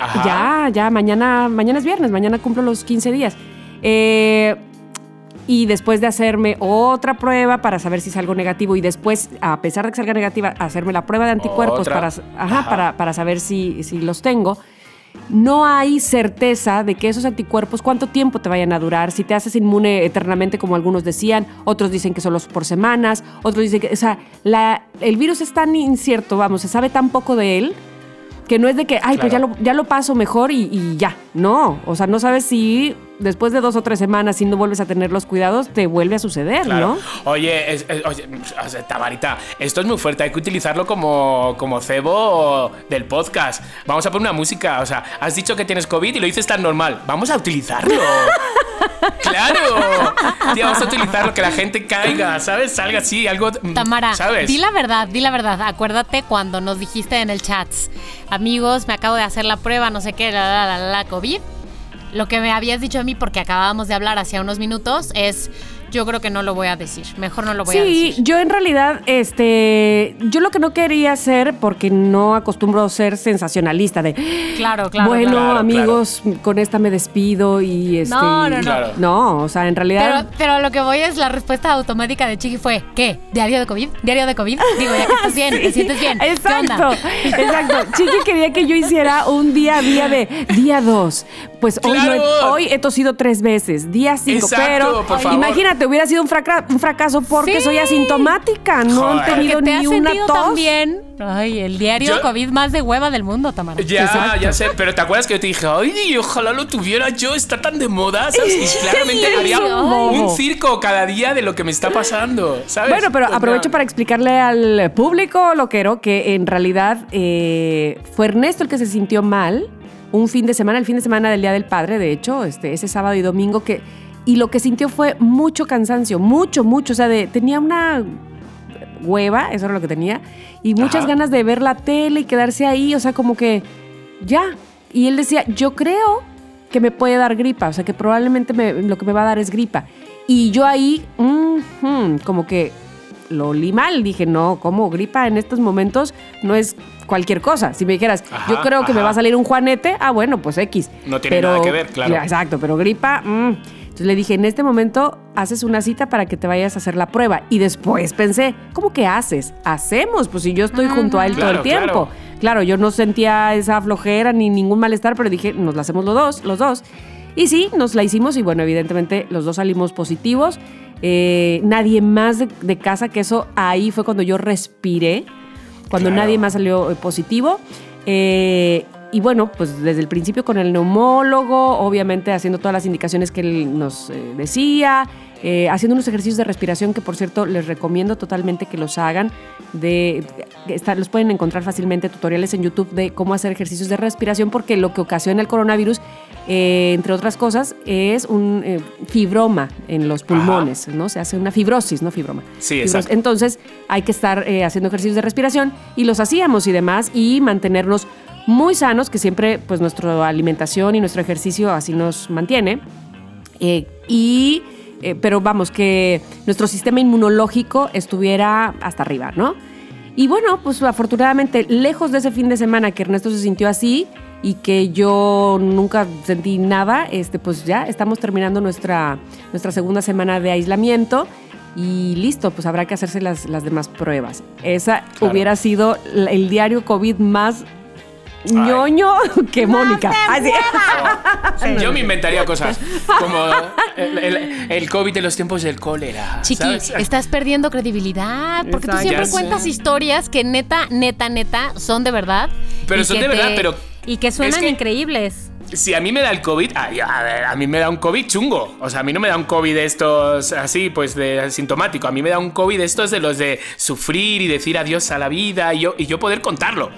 Ajá. ya, ya, mañana, mañana es viernes, mañana cumplo los 15 días. Eh, y después de hacerme otra prueba para saber si salgo negativo y después, a pesar de que salga negativa, hacerme la prueba de anticuerpos para, ajá, Ajá. para, para saber si, si los tengo. no hay certeza de que esos anticuerpos cuánto tiempo te vayan a durar, si te haces inmune eternamente como algunos decían, otros dicen que solo por semanas, otros dicen que, o sea, la, el virus es tan incierto, vamos, se sabe tan poco de él que no es de que, ay, pues ya Claro. lo, ya lo paso mejor y, y ya. No, o sea, no sabes si después de dos o tres semanas, si no vuelves a tener los cuidados, te vuelve a suceder, Claro. ¿no? Oye, es- es- oye, o sea, Tabarita, esto es muy fuerte, hay que utilizarlo como, como cebo del podcast. Vamos a poner una música, o sea, has dicho que tienes COVID y lo dices tan normal. Vamos a utilizarlo. [LAUGHS] ¡Claro! Tío, vamos a utilizarlo, que la gente caiga, ¿sabes? Salga así, algo. mm, Tamara, ¿sabes? di la verdad, di la verdad. Acuérdate cuando nos dijiste en el chat, amigos, me acabo de hacer la prueba, no sé qué, la, la, la, la, COVID. Lo que me habías dicho a mí, porque acabábamos de hablar hace unos minutos, es, yo creo que no lo voy a decir. Mejor no lo voy a Sí, decir. yo en realidad, este, yo lo que no quería hacer, porque no acostumbro a ser sensacionalista de, Claro, claro. bueno, claro. amigos, con esta me despido y este, No, no, no. Claro. no, o sea, en realidad, Pero, pero lo que voy es la respuesta automática de Chiqui fue, ¿qué? ¿Diario de COVID? ¿Diario de COVID? Digo, ya que estás bien, [LAUGHS] te sientes bien. ¿Qué Exacto, onda? exacto. Chiqui quería que yo hiciera un día a día de día dos. Pues hoy, no he, ¡Claro! hoy he tosido tres veces, día cinco, Exacto, pero por favor. imagínate, hubiera sido un, fraca- un fracaso porque Sí. soy asintomática, no Joder. he Porque tenido has ni una tos. también. Ay, el diario Yo- COVID más de hueva del mundo, Tamara. Ya, Exacto. ya sé, pero ¿te acuerdas que yo te dije, ay, ojalá lo tuviera yo, está tan de moda, ¿sabes? Y [LAUGHS] claramente haría ay. un circo cada día de lo que me está pasando, ¿sabes? Bueno, pero aprovecho para explicarle al público loquero que en realidad eh, fue Ernesto el que se sintió mal un fin de semana, el fin de semana del Día del Padre, de hecho, este, ese sábado y domingo, que, y lo que sintió fue mucho cansancio, mucho, mucho, o sea, de, tenía una hueva, eso era lo que tenía, y muchas Ajá. ganas de ver la tele y quedarse ahí, o sea, como que ya. Y él decía, yo creo que me puede dar gripa, o sea, que probablemente me- lo que me va a dar es gripa. Y yo ahí, ujú, como que lo olí mal, dije, no, ¿cómo gripa en estos momentos no es cualquier cosa? Si me dijeras, Ajá, yo creo que me va a salir un juanete, ah, bueno, pues X. No tiene nada que ver, claro. Exacto, pero gripa, mm. Entonces le dije, en este momento haces una cita para que te vayas a hacer la prueba. Y después pensé, ¿cómo que haces? Hacemos, pues si yo estoy junto a él todo el tiempo. claro. Claro, yo no sentía esa flojera ni ningún malestar, pero dije, nos la hacemos los dos, los dos. Y sí, nos la hicimos y bueno, evidentemente los dos salimos positivos. Eh, nadie más de, de casa, que eso ahí fue cuando yo respiré, cuando Claro. nadie más salió eh, positivo. Eh, y bueno, pues desde el principio con el neumólogo, obviamente haciendo todas las indicaciones que él nos eh, decía, eh, haciendo unos ejercicios de respiración que por cierto les recomiendo totalmente que los hagan. De, está- los pueden encontrar fácilmente tutoriales en YouTube de cómo hacer ejercicios de respiración porque lo que ocasiona el coronavirus, eh, entre otras cosas, es un fibroma en los pulmones, ¿no? Se hace una fibrosis, no fibroma. Sí, Fibrosis. exacto. Entonces hay que estar haciendo ejercicios de respiración y los hacíamos y demás y mantenernos muy sanos, que siempre pues nuestra alimentación y nuestro ejercicio así nos mantiene. Eh, y, eh, pero vamos, que nuestro sistema inmunológico estuviera hasta arriba, ¿no? Y bueno, pues afortunadamente, lejos de ese fin de semana que Ernesto se sintió así y que yo nunca sentí nada, este, pues ya estamos terminando nuestra, nuestra segunda semana de aislamiento y listo, pues habrá que hacerse las, las demás pruebas. Esa Claro. hubiera sido el diario COVID más ñoño que Mónica. Así. Yo me inventaría cosas como el, el- el COVID de los tiempos del cólera. Chiqui, ¿sabes? estás perdiendo credibilidad porque tú Exacto. siempre Ya sé. cuentas historias que neta, neta, neta son de verdad. Pero y son que de verdad, pero Y que suenan que- increíbles. Si a mí me da el COVID, ay, a, ver, a mí me da un COVID chungo. O sea, a mí no me da un COVID de estos así, pues de asintomático. A mí me da un COVID de estos de los de sufrir y decir adiós a la vida y yo, y yo poder contarlo.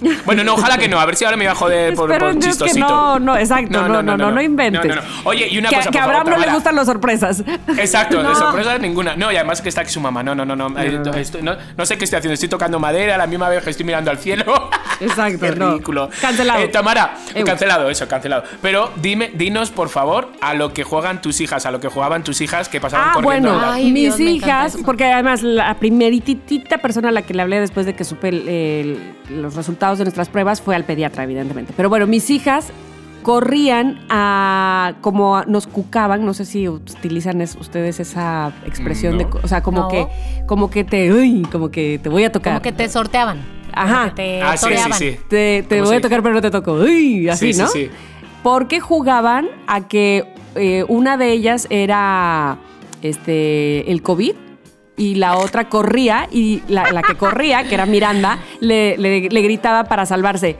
[LAUGHS] Bueno, no, ojalá que no. A ver si ahora me iba a joder por, por Dios que chistosito. no, no, exacto, no, no, no, no, inventes. No, no, no. Oye, y una que, cosa, que a favor, Abraham no le gustan las sorpresas. Exacto, [LAUGHS] No. de sorpresa ninguna. No, y además que está aquí su mamá. No, no, no, no. No. estoy- no, no sé qué estoy haciendo. Estoy tocando madera a la misma vez que estoy mirando al cielo. [LAUGHS] Exacto, Qué no. ridículo. Cancelado. Eh, Tamara, cancelado, eso, cancelado. Pero dime, dinos, por favor, a lo que juegan tus hijas, a lo que jugaban tus hijas que pasaban Ah, corriendo. bueno, a la- Ay, mis hijas, porque además la primeritita persona a la que le hablé después de que supe el- el- los resultados de nuestras pruebas fue al pediatra, evidentemente. Pero bueno, mis hijas corrían a como nos cucaban, no sé si utilizan es- ustedes esa expresión de, No. o sea, como No. que como que te, uy, como que te voy a tocar. Como que te sorteaban. Ajá. Como que te Ah, sí, sí, toreaban. sí. Te, te ¿Cómo voy a tocar, pero no te toco. Uy, así, Sí, sí, ¿no? sí. Porque jugaban a que eh, una de ellas era este, el COVID y la otra corría y la, la que corría, que era Miranda, le, le- le gritaba para salvarse.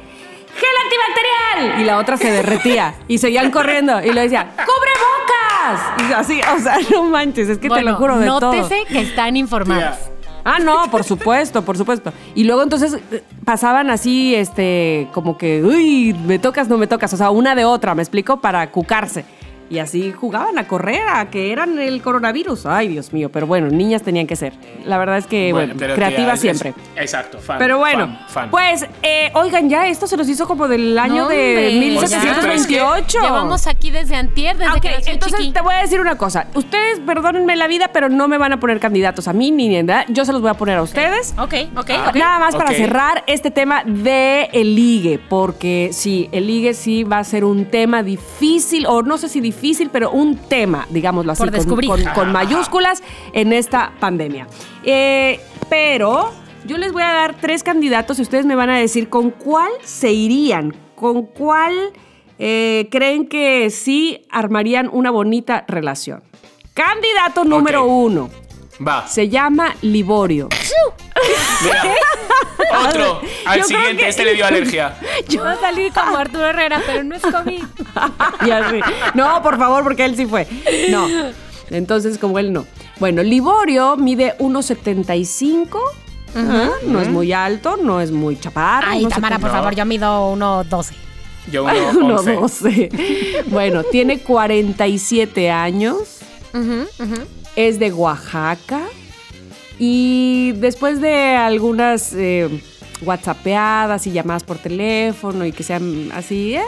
¡Gel antibacterial! Y la otra se derretía y seguían corriendo y le decía ¡Cubre bocas! Y así, o sea, no manches, es que te lo juro de todo. nótese que están informados. Ah, no, por supuesto, por supuesto. Y luego entonces eh, pasaban así, este, como que, uy, me tocas, no me tocas. O sea, una de otra, ¿me explico? Para cucarse. Y así jugaban a correr, a que eran el coronavirus. Ay, Dios mío, pero bueno, niñas tenían que ser. La verdad es que, bueno, tía, creativa es- siempre. es- exacto, fan. Pero bueno, fan, fan. pues, eh, oigan, ya esto se nos hizo como del año No, de hombre, ya. 1728. Llevamos aquí desde antier, desde Ah, ok, que nació entonces chiqui. te voy a decir una cosa. Ustedes perdónenme la vida, pero no me van a poner candidatos a mí ni ni nada. Yo se los voy a poner a ustedes. Ok, ok, Ah, ok. Nada más para cerrar este tema de el ligue, porque sí, el ligue sí va a ser un tema difícil, o no sé si difícil, pero un tema, digámoslo así, Por con, descubrir. con- con [LAUGHS] mayúsculas en esta pandemia. Eh, pero yo les voy a dar tres candidatos y ustedes me van a decir con cuál se irían, con cuál eh, creen que sí armarían una bonita relación. Candidato número uno Va, se llama Liborio. Mira. Otro. Al Yo creo siguiente, que- este le dio alergia. [LAUGHS] Yo voy a salir como Arturo Herrera, pero no es COVID. [LAUGHS] Y así. No, por favor, porque él sí fue. No. Entonces, como él no. Bueno, Liborio mide 1,75. Ajá, No es muy alto, no es muy chaparro. Ay, 1,70. Tamara, por favor, yo mido 1.12. Yo [LAUGHS] uno, 11. 1,12. Bueno, tiene 47 años. Es de Oaxaca. Y después de algunas eh, whatsappeadas y llamadas por teléfono y que sean así, ¿eh?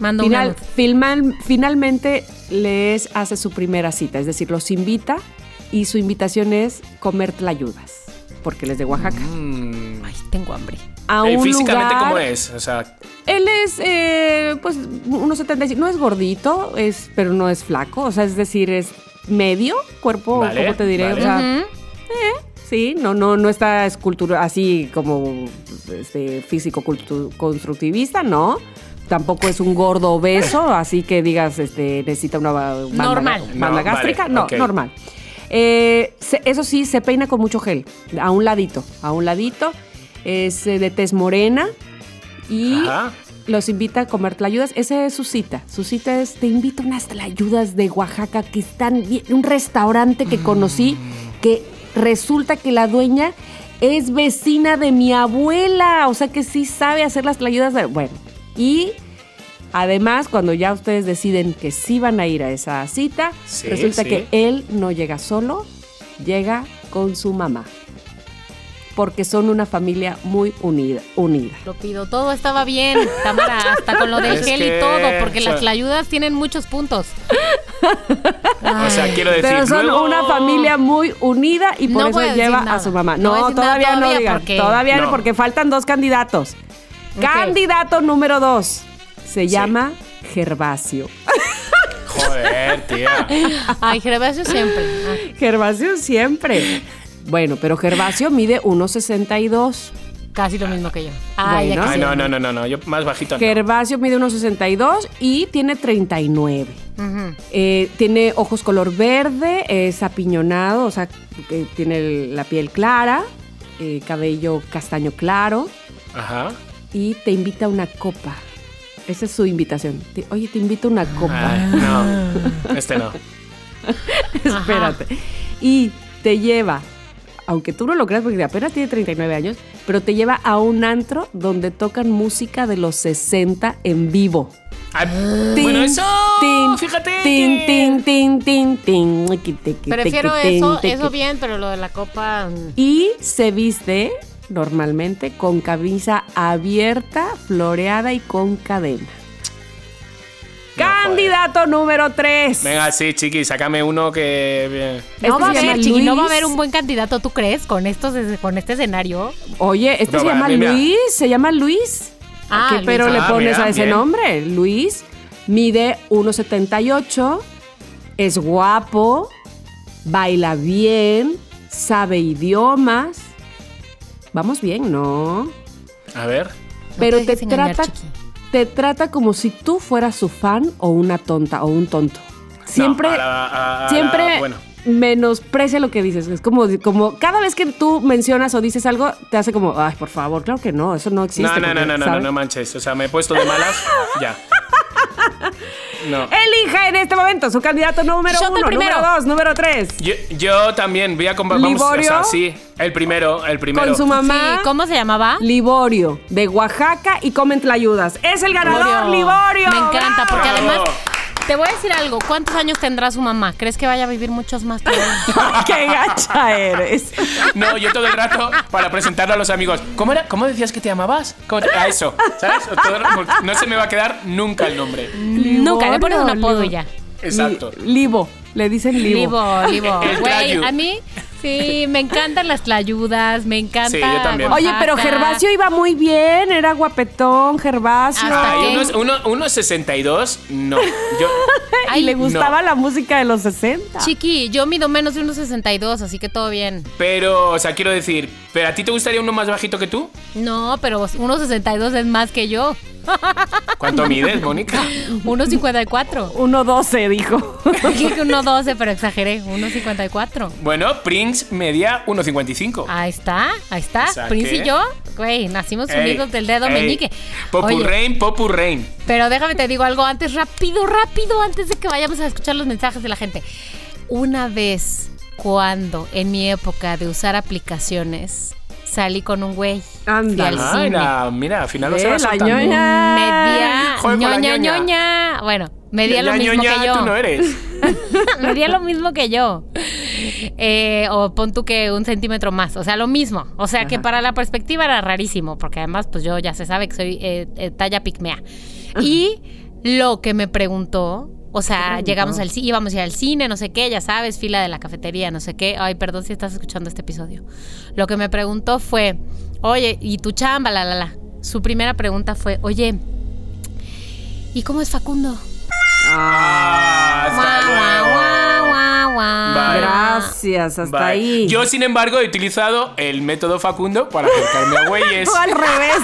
Mando Final- una. filmal- finalmente les hace su primera cita, es decir, los invita y su invitación es comer tlayudas, porque él es de Oaxaca. Mm. Ay, tengo hambre. A Eh, un Físicamente, lugar- ¿cómo es? O sea, Él es, eh, pues, unos 75, no es gordito, es, pero no es flaco, o sea, es decir, es medio cuerpo, Vale, ¿cómo te diré? O sea, Ujú. Sí, no, no, no está escultura así como este, físico constructivista, no. Tampoco es un gordo obeso, [LAUGHS] así que digas, este, necesita una ba- banda, Normal. banda No, gástrica. vale, no, normal. Eh, se- eso sí, se peina con mucho gel, a un ladito, a un ladito. Es eh, de tez morena y Ajá. los invita a comer tlayudas. Esa es su cita. Su cita es, te invito a unas tlayudas de Oaxaca que están bien, un restaurante que conocí que resulta que la dueña es vecina de mi abuela, o sea que sí sabe hacer las tlayudas. De, bueno, y además cuando ya ustedes deciden que sí van a ir a esa cita, Sí, resulta sí. que él no llega solo, llega con su mamá. Porque son una familia muy unida. unida. Lo pido. Todo estaba bien, Tamara, hasta con lo del Es gel que, y todo, porque o sea- las ayudas tienen muchos puntos. O sea, quiero decir, Pero son luego- una familia muy unida y por No eso lleva a su mamá. No todavía no digan. porque- Todavía no, porque faltan dos candidatos. Candidato número dos se llama Gervasio. Joder, tía. Ay, Gervasio siempre. Ah, Gervasio siempre. Bueno, pero Gervasio mide 1,62. casi lo mismo que yo. Ay, Bueno. no, no, no, no, no. Yo más bajito no. Gervasio mide 1,62 y tiene 39. Ujú. Eh, tiene ojos color verde, es apiñonado, o sea, que tiene el- la piel clara, eh, cabello castaño claro Ajá. y te invita a una copa. Esa es su invitación. Te- Oye, te invito a una copa. Ay, no. Este no. [LAUGHS] Espérate. Y te lleva, aunque tú no lo creas porque apenas tiene 39 años, pero te lleva a un antro donde tocan música de los 60 en vivo. Tin, bueno, eso. tin, fíjate. Tin, tin, tin, tin, tin, Prefiero eso, eso bien, pero lo de la copa. mm. Y se viste normalmente con camisa abierta, floreada y con cadena. Candidato número 3. Venga, sí, chiqui, sácame uno que. No Este va a se llama haber, chiqui, no va a Luis. haber un buen candidato, ¿tú crees? Con estos, con este escenario. Oye, este No, se llama mira. Luis, se llama Luis. Ah, ¿Qué Luis. pero le Ah, pones mira, a ese bien. nombre? Luis mide 1,78, es guapo, baila bien, sabe idiomas. Vamos bien, ¿no? A ver. pero te te engañar, trata, chiqui. Te trata como si tú fueras su fan o una tonta o un tonto. Siempre, No, a la- a- a siempre la- bueno. menosprecia lo que dices. Es como, como cada vez que tú mencionas o dices algo, te hace como, ay, por favor, claro que no, eso no existe. No, no, no, porque, no, no, no, no manches. O sea, me he puesto de malas. ya. [LAUGHS] No. Elija en este momento su candidato número uno, primero. número dos, número tres. Yo, yo también voy a comprar. Vamos, o ¿Liborio? sea, sí. El primero, el primero. Con su mamá. Sí, ¿cómo se llamaba? Liborio, de Oaxaca y comen tlayudas. Es el ganador, Liborio. Me encanta, porque ¡Bravo! además. Te voy a decir algo. ¿Cuántos años tendrá su mamá? ¿Crees que vaya a vivir muchos más? todavía? [LAUGHS] ¡Qué gacha eres! No, yo todo el rato para presentarlo a los amigos. ¿Cómo era? ¿Cómo decías que te llamabas? ¿Cómo te- A eso, ¿sabes? No se me va a quedar nunca el nombre. Nunca, le pones un apodo ya. Exacto. Li- Libo, le dicen Libo. Libo, Libo. Güey, a mí sí, me encantan las tlayudas, me encanta. Sí, yo también. Oye, pero. Gervasio iba muy bien, era guapetón, Gervasio. Ay, unos, uno, unos 62, no. Yo, [LAUGHS] y Ay, le gustaba no. la música de los 60. Chiqui, yo mido menos de unos 62, así que todo bien. pero, o sea, quiero decir, ¿pero a ti te gustaría uno más bajito que tú? No, pero unos 62 es más que yo. ¿Cuánto mides, Mónica? Unos 54. 1.12, dijo. Dije que uno 12, pero exageré. Unos 54. Bueno, Prince media 1,55. Ahí está, ahí está. O sea Prince que- y yo, güey, nacimos Ey, unidos del dedo ey, meñique. Popu Oye, Rain, Popu Rain. pero déjame te digo algo antes, rápido, rápido, antes de que vayamos a escuchar los mensajes de la gente. Una vez, cuando en mi época de usar aplicaciones, salí con un güey. Anda. Al Ah, cine. mira, mira, al final lo se va la ñoña. La ñoña, ñoña. Bueno, medía lo La mismo ñoña, que yo. tú no eres. [LAUGHS] medía lo mismo que yo. Eh, o pon tú que un centímetro más. O sea, lo mismo. O sea, que para la perspectiva era rarísimo. Porque además, pues yo ya se sabe que soy eh, eh, talla pigmea. Y lo que me preguntó. O sea, llegamos al cine, íbamos a ir al cine, no sé qué, ya sabes, fila de la cafetería, no sé qué. Ay, perdón si estás escuchando este episodio. Lo que me preguntó fue, oye, ¿y tu chamba? La, la, la. Su primera pregunta fue, oye, ¿y cómo es Facundo? Ah, hasta Guau, luego. guau, guau, guau. Vale. Gracias, hasta ahí. Yo, sin embargo, he utilizado el método Facundo para acercarme a güeyes. Tú [LAUGHS] al revés.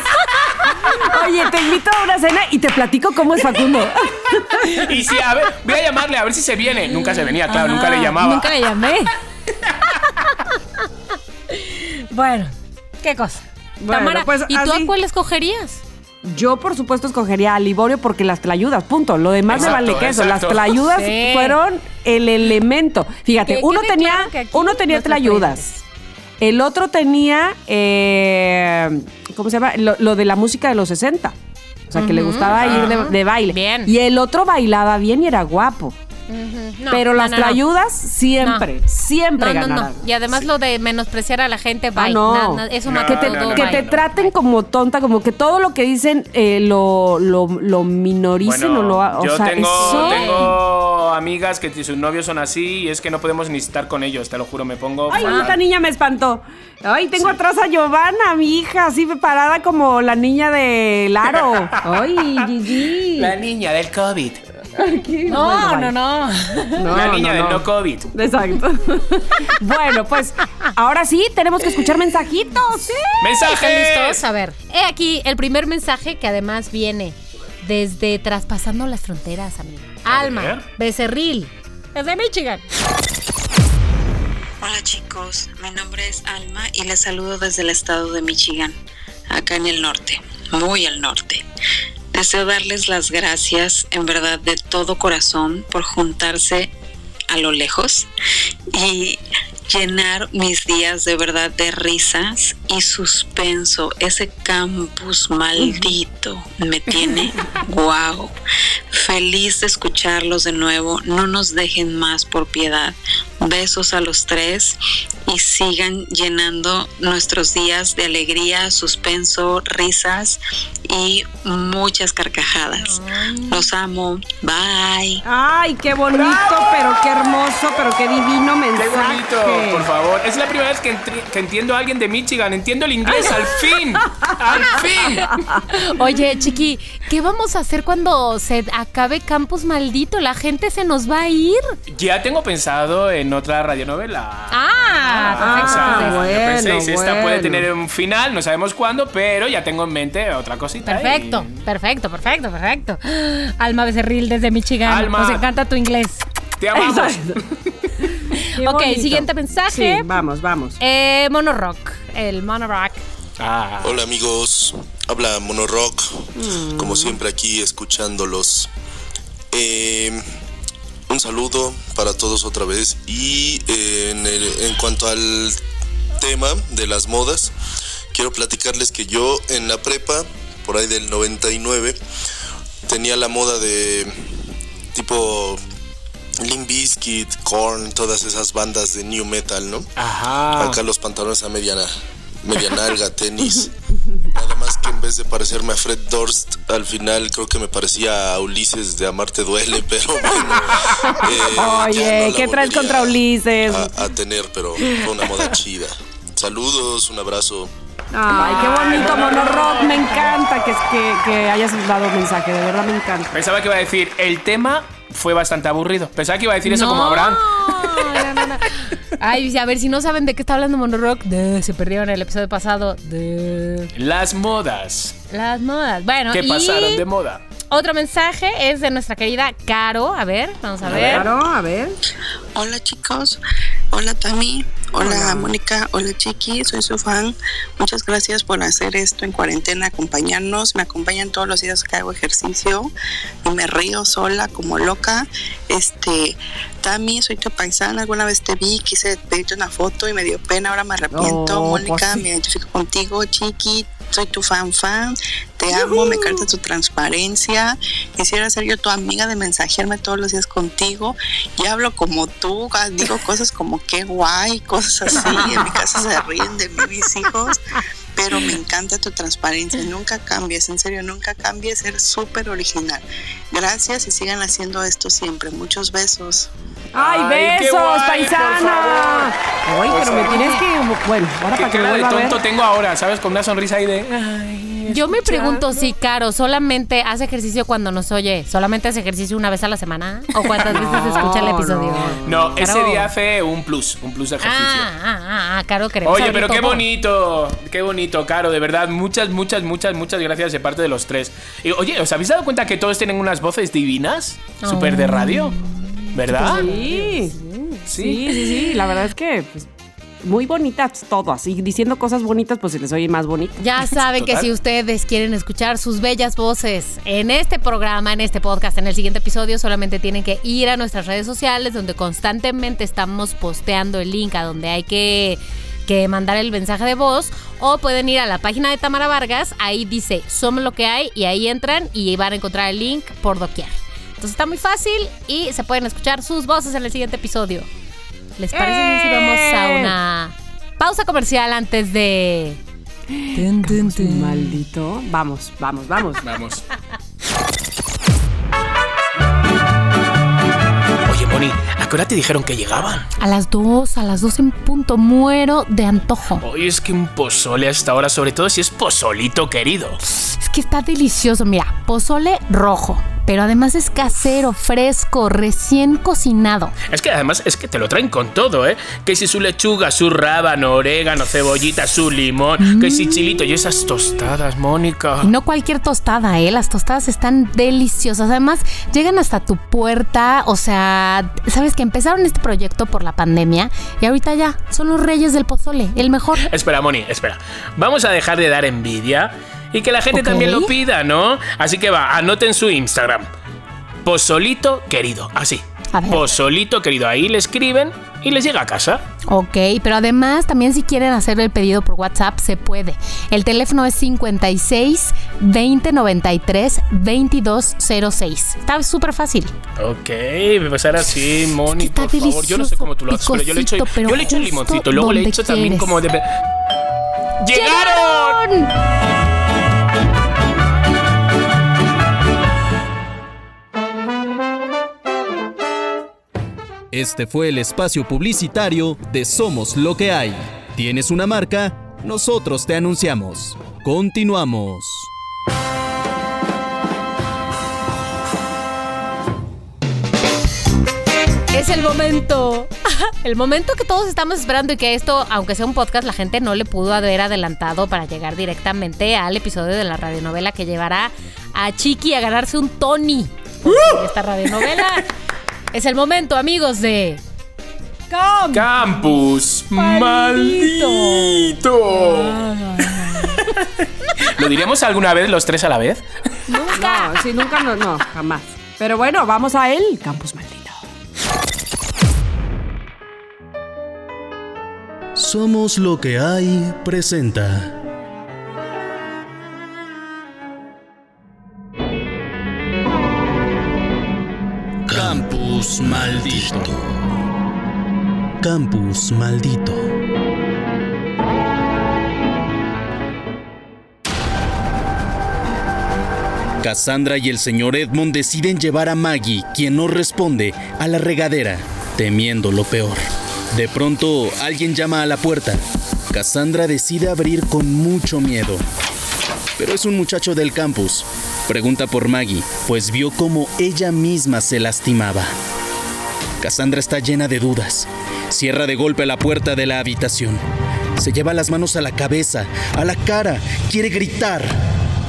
Oye, te invito a una cena y te platico cómo es Facundo. [LAUGHS] Y si, a ver, voy a llamarle a ver si se viene. Nunca se venía, claro, nunca le llamaba. Nunca le llamé. bueno, qué cosa. Bueno, Tamara, pues, ¿y tú así. a cuál escogerías? Yo, por supuesto, escogería a Liborio porque las tlayudas, punto. Lo demás Exacto, me vale queso. exacto. Las tlayudas Sí. fueron el elemento. Fíjate, Que uno tenía, claro que aquí uno tenía tlayudas. El otro tenía, eh, ¿cómo se llama? Lo, lo de la música de los 60. O sea, que le gustaba ir de, de baile. Bien. Y el otro bailaba bien y era guapo. No, Pero no, las no, no. tlayudas siempre, No. siempre No, no, ganaron. no. Y además lo de menospreciar a la gente, Ah, bye. no. Na- na- eso que te, todo, que bye. te traten como tonta, como que todo lo que dicen eh, lo, lo, lo minoricen o lo... O yo sea, tengo, eso- tengo amigas que sus novios son así y es que no podemos ni estar con ellos, te lo juro, me pongo. Ay, fatal. esta niña me espantó. Ay, tengo atrás a Giovanna, mi hija, así parada como la niña de Laro. [LAUGHS] Ay, Gigi. La niña del COVID. Aquí, No, bueno, no, no. No, la niña no, del no. no COVID. Exacto. [LAUGHS] bueno, pues ahora sí, tenemos que escuchar mensajitos. ¡Mensajes! ¿Están listos? A ver, he aquí el primer mensaje que además viene desde traspasando las fronteras, amigo. Alma. Becerril, desde Michigan. Hola chicos, mi nombre es Alma y les saludo desde el estado de Michigan, acá en el norte, muy al norte. Deseo darles las gracias en verdad de todo corazón por juntarse a lo lejos y llenar mis días de verdad de risas y suspenso. Ese campus maldito me tiene [LAUGHS] wow. Feliz de escucharlos de nuevo. No nos dejen más por piedad. Besos a los tres y sigan llenando nuestros días de alegría, suspenso, risas y muchas carcajadas. Los amo. Bye. Ay, qué bonito, pero qué hermoso, pero qué divino ¡Qué mensaje. bonito! Por favor. Es la primera vez que entiendo a alguien de Michigan. Entiendo el inglés, al fin. ¡Al fin! [LAUGHS] Oye, Chiqui, ¿qué vamos a hacer cuando se acabe Campus Maldito? La gente se nos va a ir. Ya tengo pensado en en otra radionovela. Ah, O sea, perfecto. bueno, yo pensé, si esta puede tener un final, no sabemos cuándo, pero ya tengo en mente otra cosita. Perfecto, perfecto, perfecto, perfecto. [GASPS] Alma Becerril desde Michigan. Alma. Nos encanta tu inglés. Te amamos. [LAUGHS] Ok, bonito. siguiente mensaje. Sí, vamos, vamos. Eh, Mono Rock. El Mono Rock. Ah, Hola amigos, habla Monorock, como siempre aquí escuchándolos. Eh, un saludo para todos otra vez y eh, en, el- en cuanto al tema de las modas, quiero platicarles que yo en la prepa, por ahí del 99, tenía la moda de tipo Limp Bizkit, Korn, todas esas bandas de new metal, ¿no? ajá. Acá los pantalones a mediana, media [LAUGHS] nalga, tenis. [LAUGHS] Nada más que en vez de parecerme a Fred Durst, al final creo que me parecía a Ulises de Amarte Duele, [LAUGHS] pero bueno. eh, Oye, no ¿qué traes contra Ulises? A, a tener, pero fue una moda chida. Saludos, un abrazo. Ay, qué bonito, Monorock. Me encanta que, que, que hayas dado mensaje, de verdad me encanta. Pensaba que iba a decir, el tema fue bastante aburrido. Pensaba que iba a decir eso No, como Abraham. no, no, no. Ay, a ver, si no saben de qué está hablando Mono Rock, de, se perdieron el episodio pasado de Las modas. las modas. Bueno, ¿Qué y pasaron de moda? Otro mensaje es de nuestra querida Caro. A ver, vamos a ver. Claro, a ver. Hola chicos, hola Tami, hola, Hola. Mónica, hola Chiqui, soy su fan. Muchas gracias por hacer esto en cuarentena, acompañarnos. Me acompañan todos los días que hago ejercicio y me río sola como loca. Este, Tami, soy tu paisana, alguna vez te vi, quise pedirte una foto y me dio pena, ahora me arrepiento. Oh, Mónica, pues sí. me identifico contigo, Chiqui, soy tu fan fan, te amo, me encanta tu transparencia. Quisiera ser yo tu amiga de mensajearme todos los días contigo y hablo como tú, ah, digo cosas como qué guay, cosas así. En mi casa se ríen de mí mis hijos, pero me encanta tu transparencia. Nunca cambies, en serio, nunca cambies, eres súper original. Gracias y sigan haciendo esto siempre. Muchos besos. ¡Ay, besos, guay, paisana! Ay, pero me tienes que. Bueno, ahora ¿Qué para que me de a tonto ver. tengo ahora, sabes? Con una sonrisa ahí de... Ay, Yo me escuchando. Pregunto si Caro solamente hace ejercicio cuando nos oye, solamente hace ejercicio una vez a la semana o cuántas veces escucha el episodio. No, ese día hace un plus, un plus de ejercicio. Ah, ah, ah, ah, Caro, queremos Oye, pero qué todo. bonito, qué bonito, Caro, de verdad, muchas, muchas, muchas, muchas gracias de parte de los tres. Y, oye, ¿os habéis dado cuenta que todos tienen unas voces divinas? Súper de radio, ¿verdad? Sí. Sí, sí, sí. La verdad es que pues, muy bonitas todas. Y diciendo cosas bonitas, pues se les oye más bonito. Ya [LAUGHS] saben que si ustedes quieren escuchar sus bellas voces en este programa, en este podcast, en el siguiente episodio, solamente tienen que ir a nuestras redes sociales donde constantemente estamos posteando el link a donde hay que, que mandar el mensaje de voz o pueden ir a la página de Tamara Vargas, ahí dice Somos lo que hay y ahí entran y van a encontrar el link por doquier. Entonces está muy fácil y se pueden escuchar sus voces en el siguiente episodio. ¿Les parece bien si vamos a ¡Eh! una pausa comercial antes de... Maldito. Vamos, vamos, vamos. Vamos. Oye, Moni, ¿a qué hora te dijeron que llegaban? A las dos, a las dos en punto, muero de antojo. Oye, es que un pozole hasta ahora, sobre todo si es pozolito querido. Es que está delicioso, mira, pozole rojo, pero además es casero, fresco, recién cocinado. Es que además es que te lo traen con todo, ¿eh? Que si su lechuga, su rábano, orégano, cebollita, su limón, que si chilito y esas tostadas, Mónica. Y no cualquier tostada, ¿eh? Las tostadas están deliciosas. Además, llegan hasta tu puerta. O sea, sabes que empezaron este proyecto por la pandemia y ahorita ya son los reyes del pozole, el mejor. Espera, Moni, espera. Vamos a dejar de dar envidia y que la gente también lo pida, ¿no? Así que va, anoten su Instagram. Pozolito querido, así. A ver. Pozolito querido, ahí le escriben y les llega a casa. Ok, pero además también si quieren hacer el pedido por WhatsApp se puede. El teléfono es 56 20 93 2206. Está súper fácil. Ok, pues ahora sí, Moni, está por favor. Yo no sé cómo tú lo haces, pero yo le echo, yo le echo el limoncito, luego le echo también quieres. como de. ¡Llegaron! Este fue el espacio publicitario de Somos lo que hay. ¿Tienes una marca? Nosotros te anunciamos. Continuamos. Es el momento. [LAUGHS] El momento que todos estamos esperando y que esto, aunque sea un podcast, la gente no le pudo haber adelantado para llegar directamente al episodio de la radionovela que llevará a Chiqui a ganarse un Tony. Esta radionovela. Es el momento, amigos, de. Campus Maldito. maldito. ¿Lo diríamos alguna vez los tres a la vez? No, sí, nunca, no, no, jamás. Pero bueno, vamos a el campus maldito. Somos lo que hay presenta. Maldito. Campus maldito. Cassandra y el señor Edmond deciden llevar a Maggie, quien no responde, a la regadera, temiendo lo peor. De pronto, alguien llama a la puerta. Cassandra decide abrir con mucho miedo. Pero es un muchacho del campus. Pregunta por Maggie, pues vio cómo ella misma se lastimaba. Cassandra está llena de dudas. Cierra de golpe la puerta de la habitación. Se lleva las manos a la cabeza, a la cara, quiere gritar.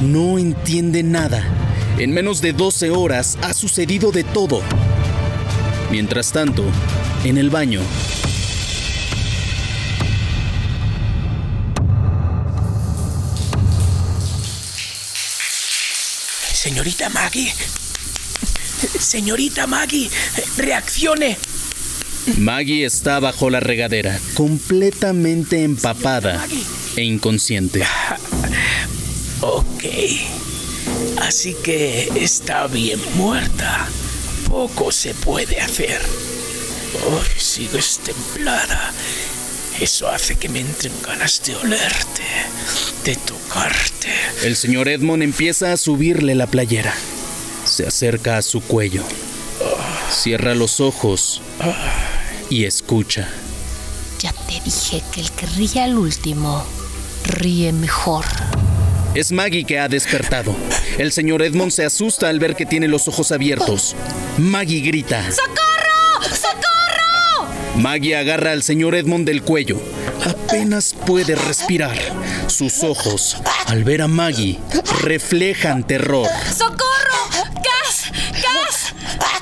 No entiende nada. En menos de 12 horas ha sucedido de todo. Mientras tanto, en el baño, Señorita Maggie. Señorita Maggie, reaccione. Maggie está bajo la regadera, completamente empapada e inconsciente. Ok. Así que está bien muerta. Poco se puede hacer. Hoy sigues templada. Eso hace que me entren ganas de olerte, de tocarte. El señor Edmond empieza a subirle la playera. Se acerca a su cuello. Cierra los ojos y escucha. Ya te dije que el que ríe al último ríe mejor. Es Maggie que ha despertado. El señor Edmond se asusta al ver que tiene los ojos abiertos. Maggie grita. ¡Socorro! ¡Socorro! Maggie agarra al señor Edmond del cuello. Apenas puede respirar. Sus ojos, al ver a Maggie, reflejan terror. ¡Socorro!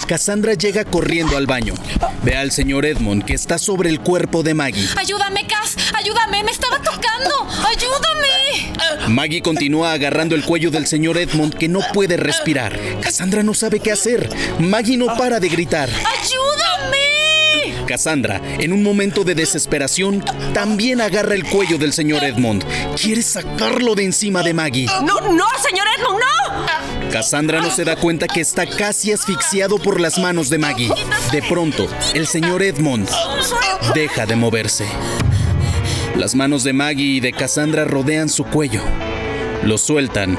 Cassandra llega corriendo al baño. Ve al señor Edmond que está sobre el cuerpo de Maggie. ¡Ayúdame, Cas! ¡Ayúdame! ¡Me estaba tocando! ¡Ayúdame! Maggie continúa agarrando el cuello del señor Edmond que no puede respirar. Cassandra no sabe qué hacer. Maggie no para de gritar. ¡Ayúdame! Cassandra, en un momento de desesperación, también agarra el cuello del señor Edmond. Quiere sacarlo de encima de Maggie. ¡No, no, señor Edmond, no! Cassandra no se da cuenta que está casi asfixiado por las manos de Maggie. De pronto, el señor Edmond deja de moverse. Las manos de Maggie y de Cassandra rodean su cuello. Lo sueltan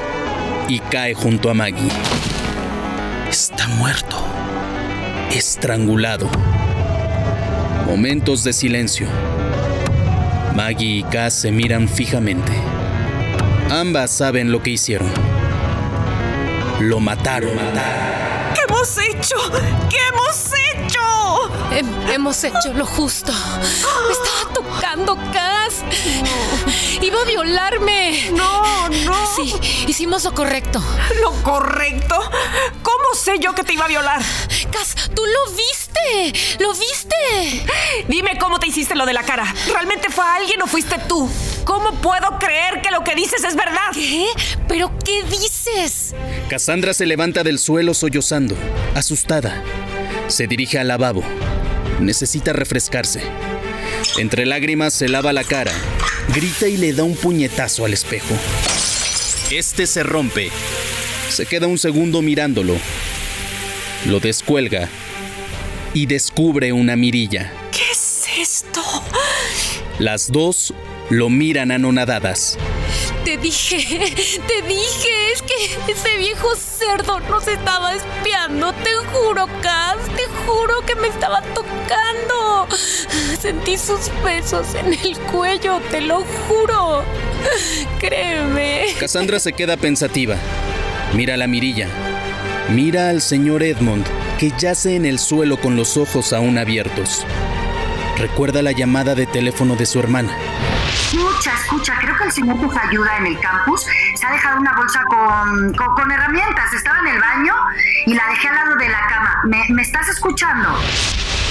y cae junto a Maggie. Está muerto. Estrangulado. Momentos de silencio. Maggie y Cass se miran fijamente. Ambas saben lo que hicieron. Lo mataron. ¿Qué hemos hecho? ¿Qué hemos hecho? Hem- hemos hecho lo justo. Me estaba tocando, Cas. Iba a violarme. No, no. Sí, hicimos lo correcto. ¿Lo correcto? ¿Cómo sé yo que te iba a violar? Cas, tú lo viste. Lo viste. Dime cómo te hiciste lo de la cara. ¿Realmente fue alguien o fuiste tú? ¿Cómo puedo creer que lo que dices es verdad? ¿Qué? ¿Pero qué dices? Cassandra se levanta del suelo sollozando, asustada. Se dirige al lavabo. Necesita refrescarse. Entre lágrimas se lava la cara, grita y le da un puñetazo al espejo. Este se rompe. Se queda un segundo mirándolo. Lo descuelga y descubre una mirilla. ¿Qué es esto? Las dos lo miran anonadadas. Te dije, te dije, es que ese viejo cerdo nos estaba espiando. Te juro, Cas, te juro que me estaba tocando. Sentí sus besos en el cuello, te lo juro. Créeme. Cassandra se queda pensativa. Mira la mirilla. Mira al señor Edmond, que yace en el suelo con los ojos aún abiertos. Recuerda la llamada de teléfono de su hermana. Escucha, escucha, creo que el señor que ayuda en el campus se ha dejado una bolsa con, con, herramientas. Estaba en el baño y la dejé al lado de la cama. ¿Me, ¿Me estás escuchando?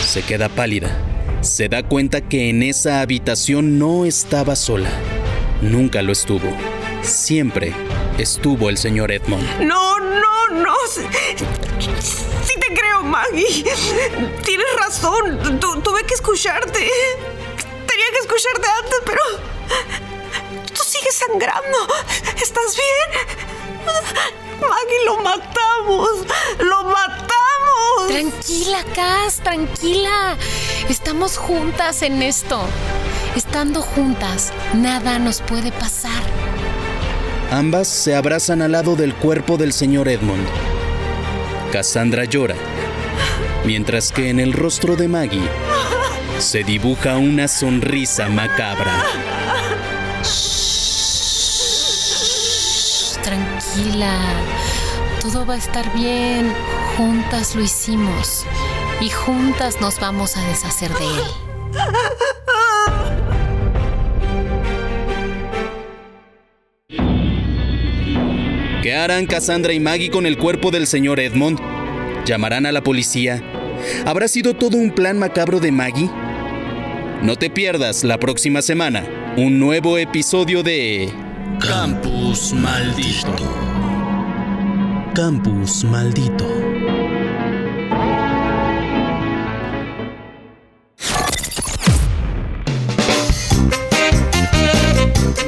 Se queda pálida. Se da cuenta que en esa habitación no estaba sola. Nunca lo estuvo. Siempre estuvo el señor Edmond. No, no, no. Sí, te creo, Maggie. Tienes razón. tuve que escucharte. Tenía que escucharte antes, pero... Tú sigues sangrando. ¿Estás bien? Maggie, lo matamos. Lo matamos. Tranquila, Cass, tranquila. Estamos juntas en esto. Estando juntas, nada nos puede pasar. Ambas se abrazan al lado del cuerpo del señor Edmond. Cassandra llora, mientras que en el rostro de Maggie se dibuja una sonrisa macabra. Tranquila, todo va a estar bien. Juntas lo hicimos y juntas nos vamos a deshacer de él. ¿Qué harán Cassandra y Maggie con el cuerpo del señor Edmond? ¿Llamarán a la policía? ¿Habrá sido todo un plan macabro de Maggie? No te pierdas la próxima semana un nuevo episodio de Campus Maldito. Campus Maldito.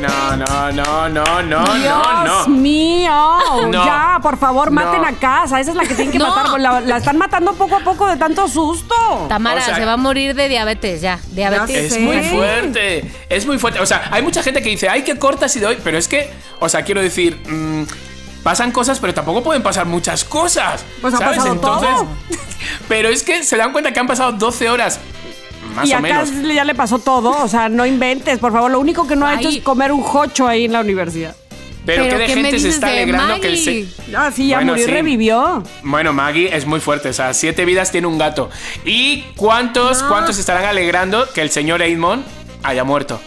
No, no, no, no, no, Dios no, no. mío. No. Ya, por favor, maten No. a casa. Esa es la que tienen que No. matar. La, la están matando poco a poco de tanto susto. Tamara O sea- se va a morir de diabetes ya. Diabetes. Es muy fuerte, es muy fuerte. O sea, hay mucha gente que dice, ay, qué corta ha sido hoy, pero es que, o sea, quiero decir, mm, pasan cosas, pero tampoco pueden pasar muchas cosas. Pues ha ¿sabes? pasado Entonces, todo. [LAUGHS] pero es que se dan cuenta que han pasado 12 horas, más y o acá menos. ya le pasó todo. O sea, no inventes, por favor. Lo único que no ha hecho es comer un jocho ahí en la universidad. Pero, Pero qué de ¿qué me gente se está alegrando que el se- Ah, sí, ya Bueno, murió y sí. revivió. Bueno, Maggie es muy fuerte, o sea, siete vidas tiene un gato. ¿Y cuántos, No. cuántos estarán alegrando que el señor Edmond haya muerto?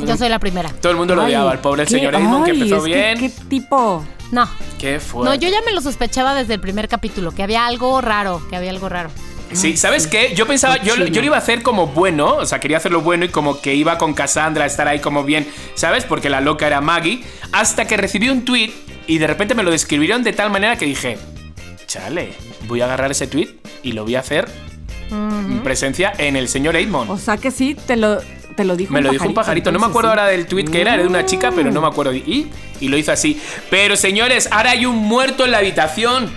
Todo, Yo soy la primera. todo el mundo lo odiaba, el pobre el qué- señor Edmond que ay, empezó es bien. ¿Qué tipo? No. Qué fuerte. No, yo ya me lo sospechaba desde el primer capítulo, que había algo raro, que había algo raro. Sí, ¿sabes qué? Yo pensaba, yo, yo lo iba a hacer como bueno, o sea, quería hacerlo bueno y como que iba con Cassandra a estar ahí como bien, ¿sabes? Porque la loca era Maggie, hasta que recibí un tweet y de repente me lo describieron de tal manera que dije, chale, voy a agarrar ese tweet y lo voy a hacer en presencia en el señor Edmond. O sea que sí, te lo, te lo dijo Me un lo dijo un pajarito, no me acuerdo ahora del tweet que era, era de una chica, pero no me acuerdo. Y, y lo hizo así. Pero señores, ahora hay un muerto en la habitación.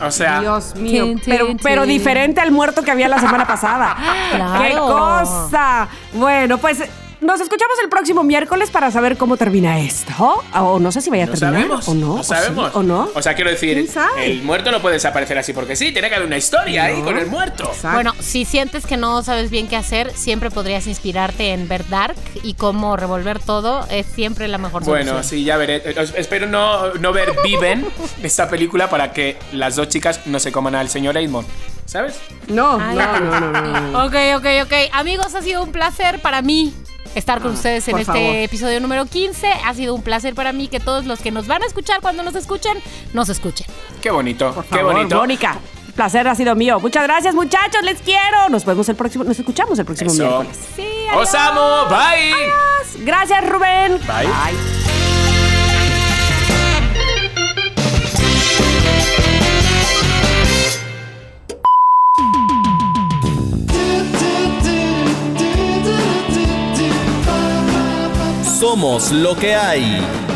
O sea, Dios mío, pero, pero diferente al muerto que había la semana pasada. [LAUGHS] Claro. ¡Qué cosa! Bueno, pues nos escuchamos el próximo miércoles para saber cómo termina esto. O no sé si vaya a No terminar sabemos. o no. No o sí, sabemos. o no. O sea, quiero decir, el muerto no puede desaparecer así porque sí, tiene que haber una historia ahí con el muerto. Exacto. Bueno, si sientes que no sabes bien qué hacer, siempre podrías inspirarte en ver Dark y cómo revolver todo es siempre la mejor solución. Bueno, sí, ya veré. Eh, os- Espero no, no ver [LAUGHS] Viven, esta película, para que las dos chicas no se coman al señor Edmond. ¿Sabes? no, Ay. no, no, no, no, no. Ok, ok, ok. Amigos, ha sido un placer para mí estar con ustedes en este favor. episodio número 15. Ha sido un placer para mí que todos los que nos van a escuchar cuando nos escuchen, nos escuchen. Qué bonito, Por qué favor, bonito. Mónica. Placer ha sido mío. Muchas gracias, muchachos. Les quiero. Nos vemos el próximo, nos escuchamos el próximo Eso. miércoles. Sí, ¡Os amo! ¡Bye! Gracias, Rubén. Bye. Somos lo que hay.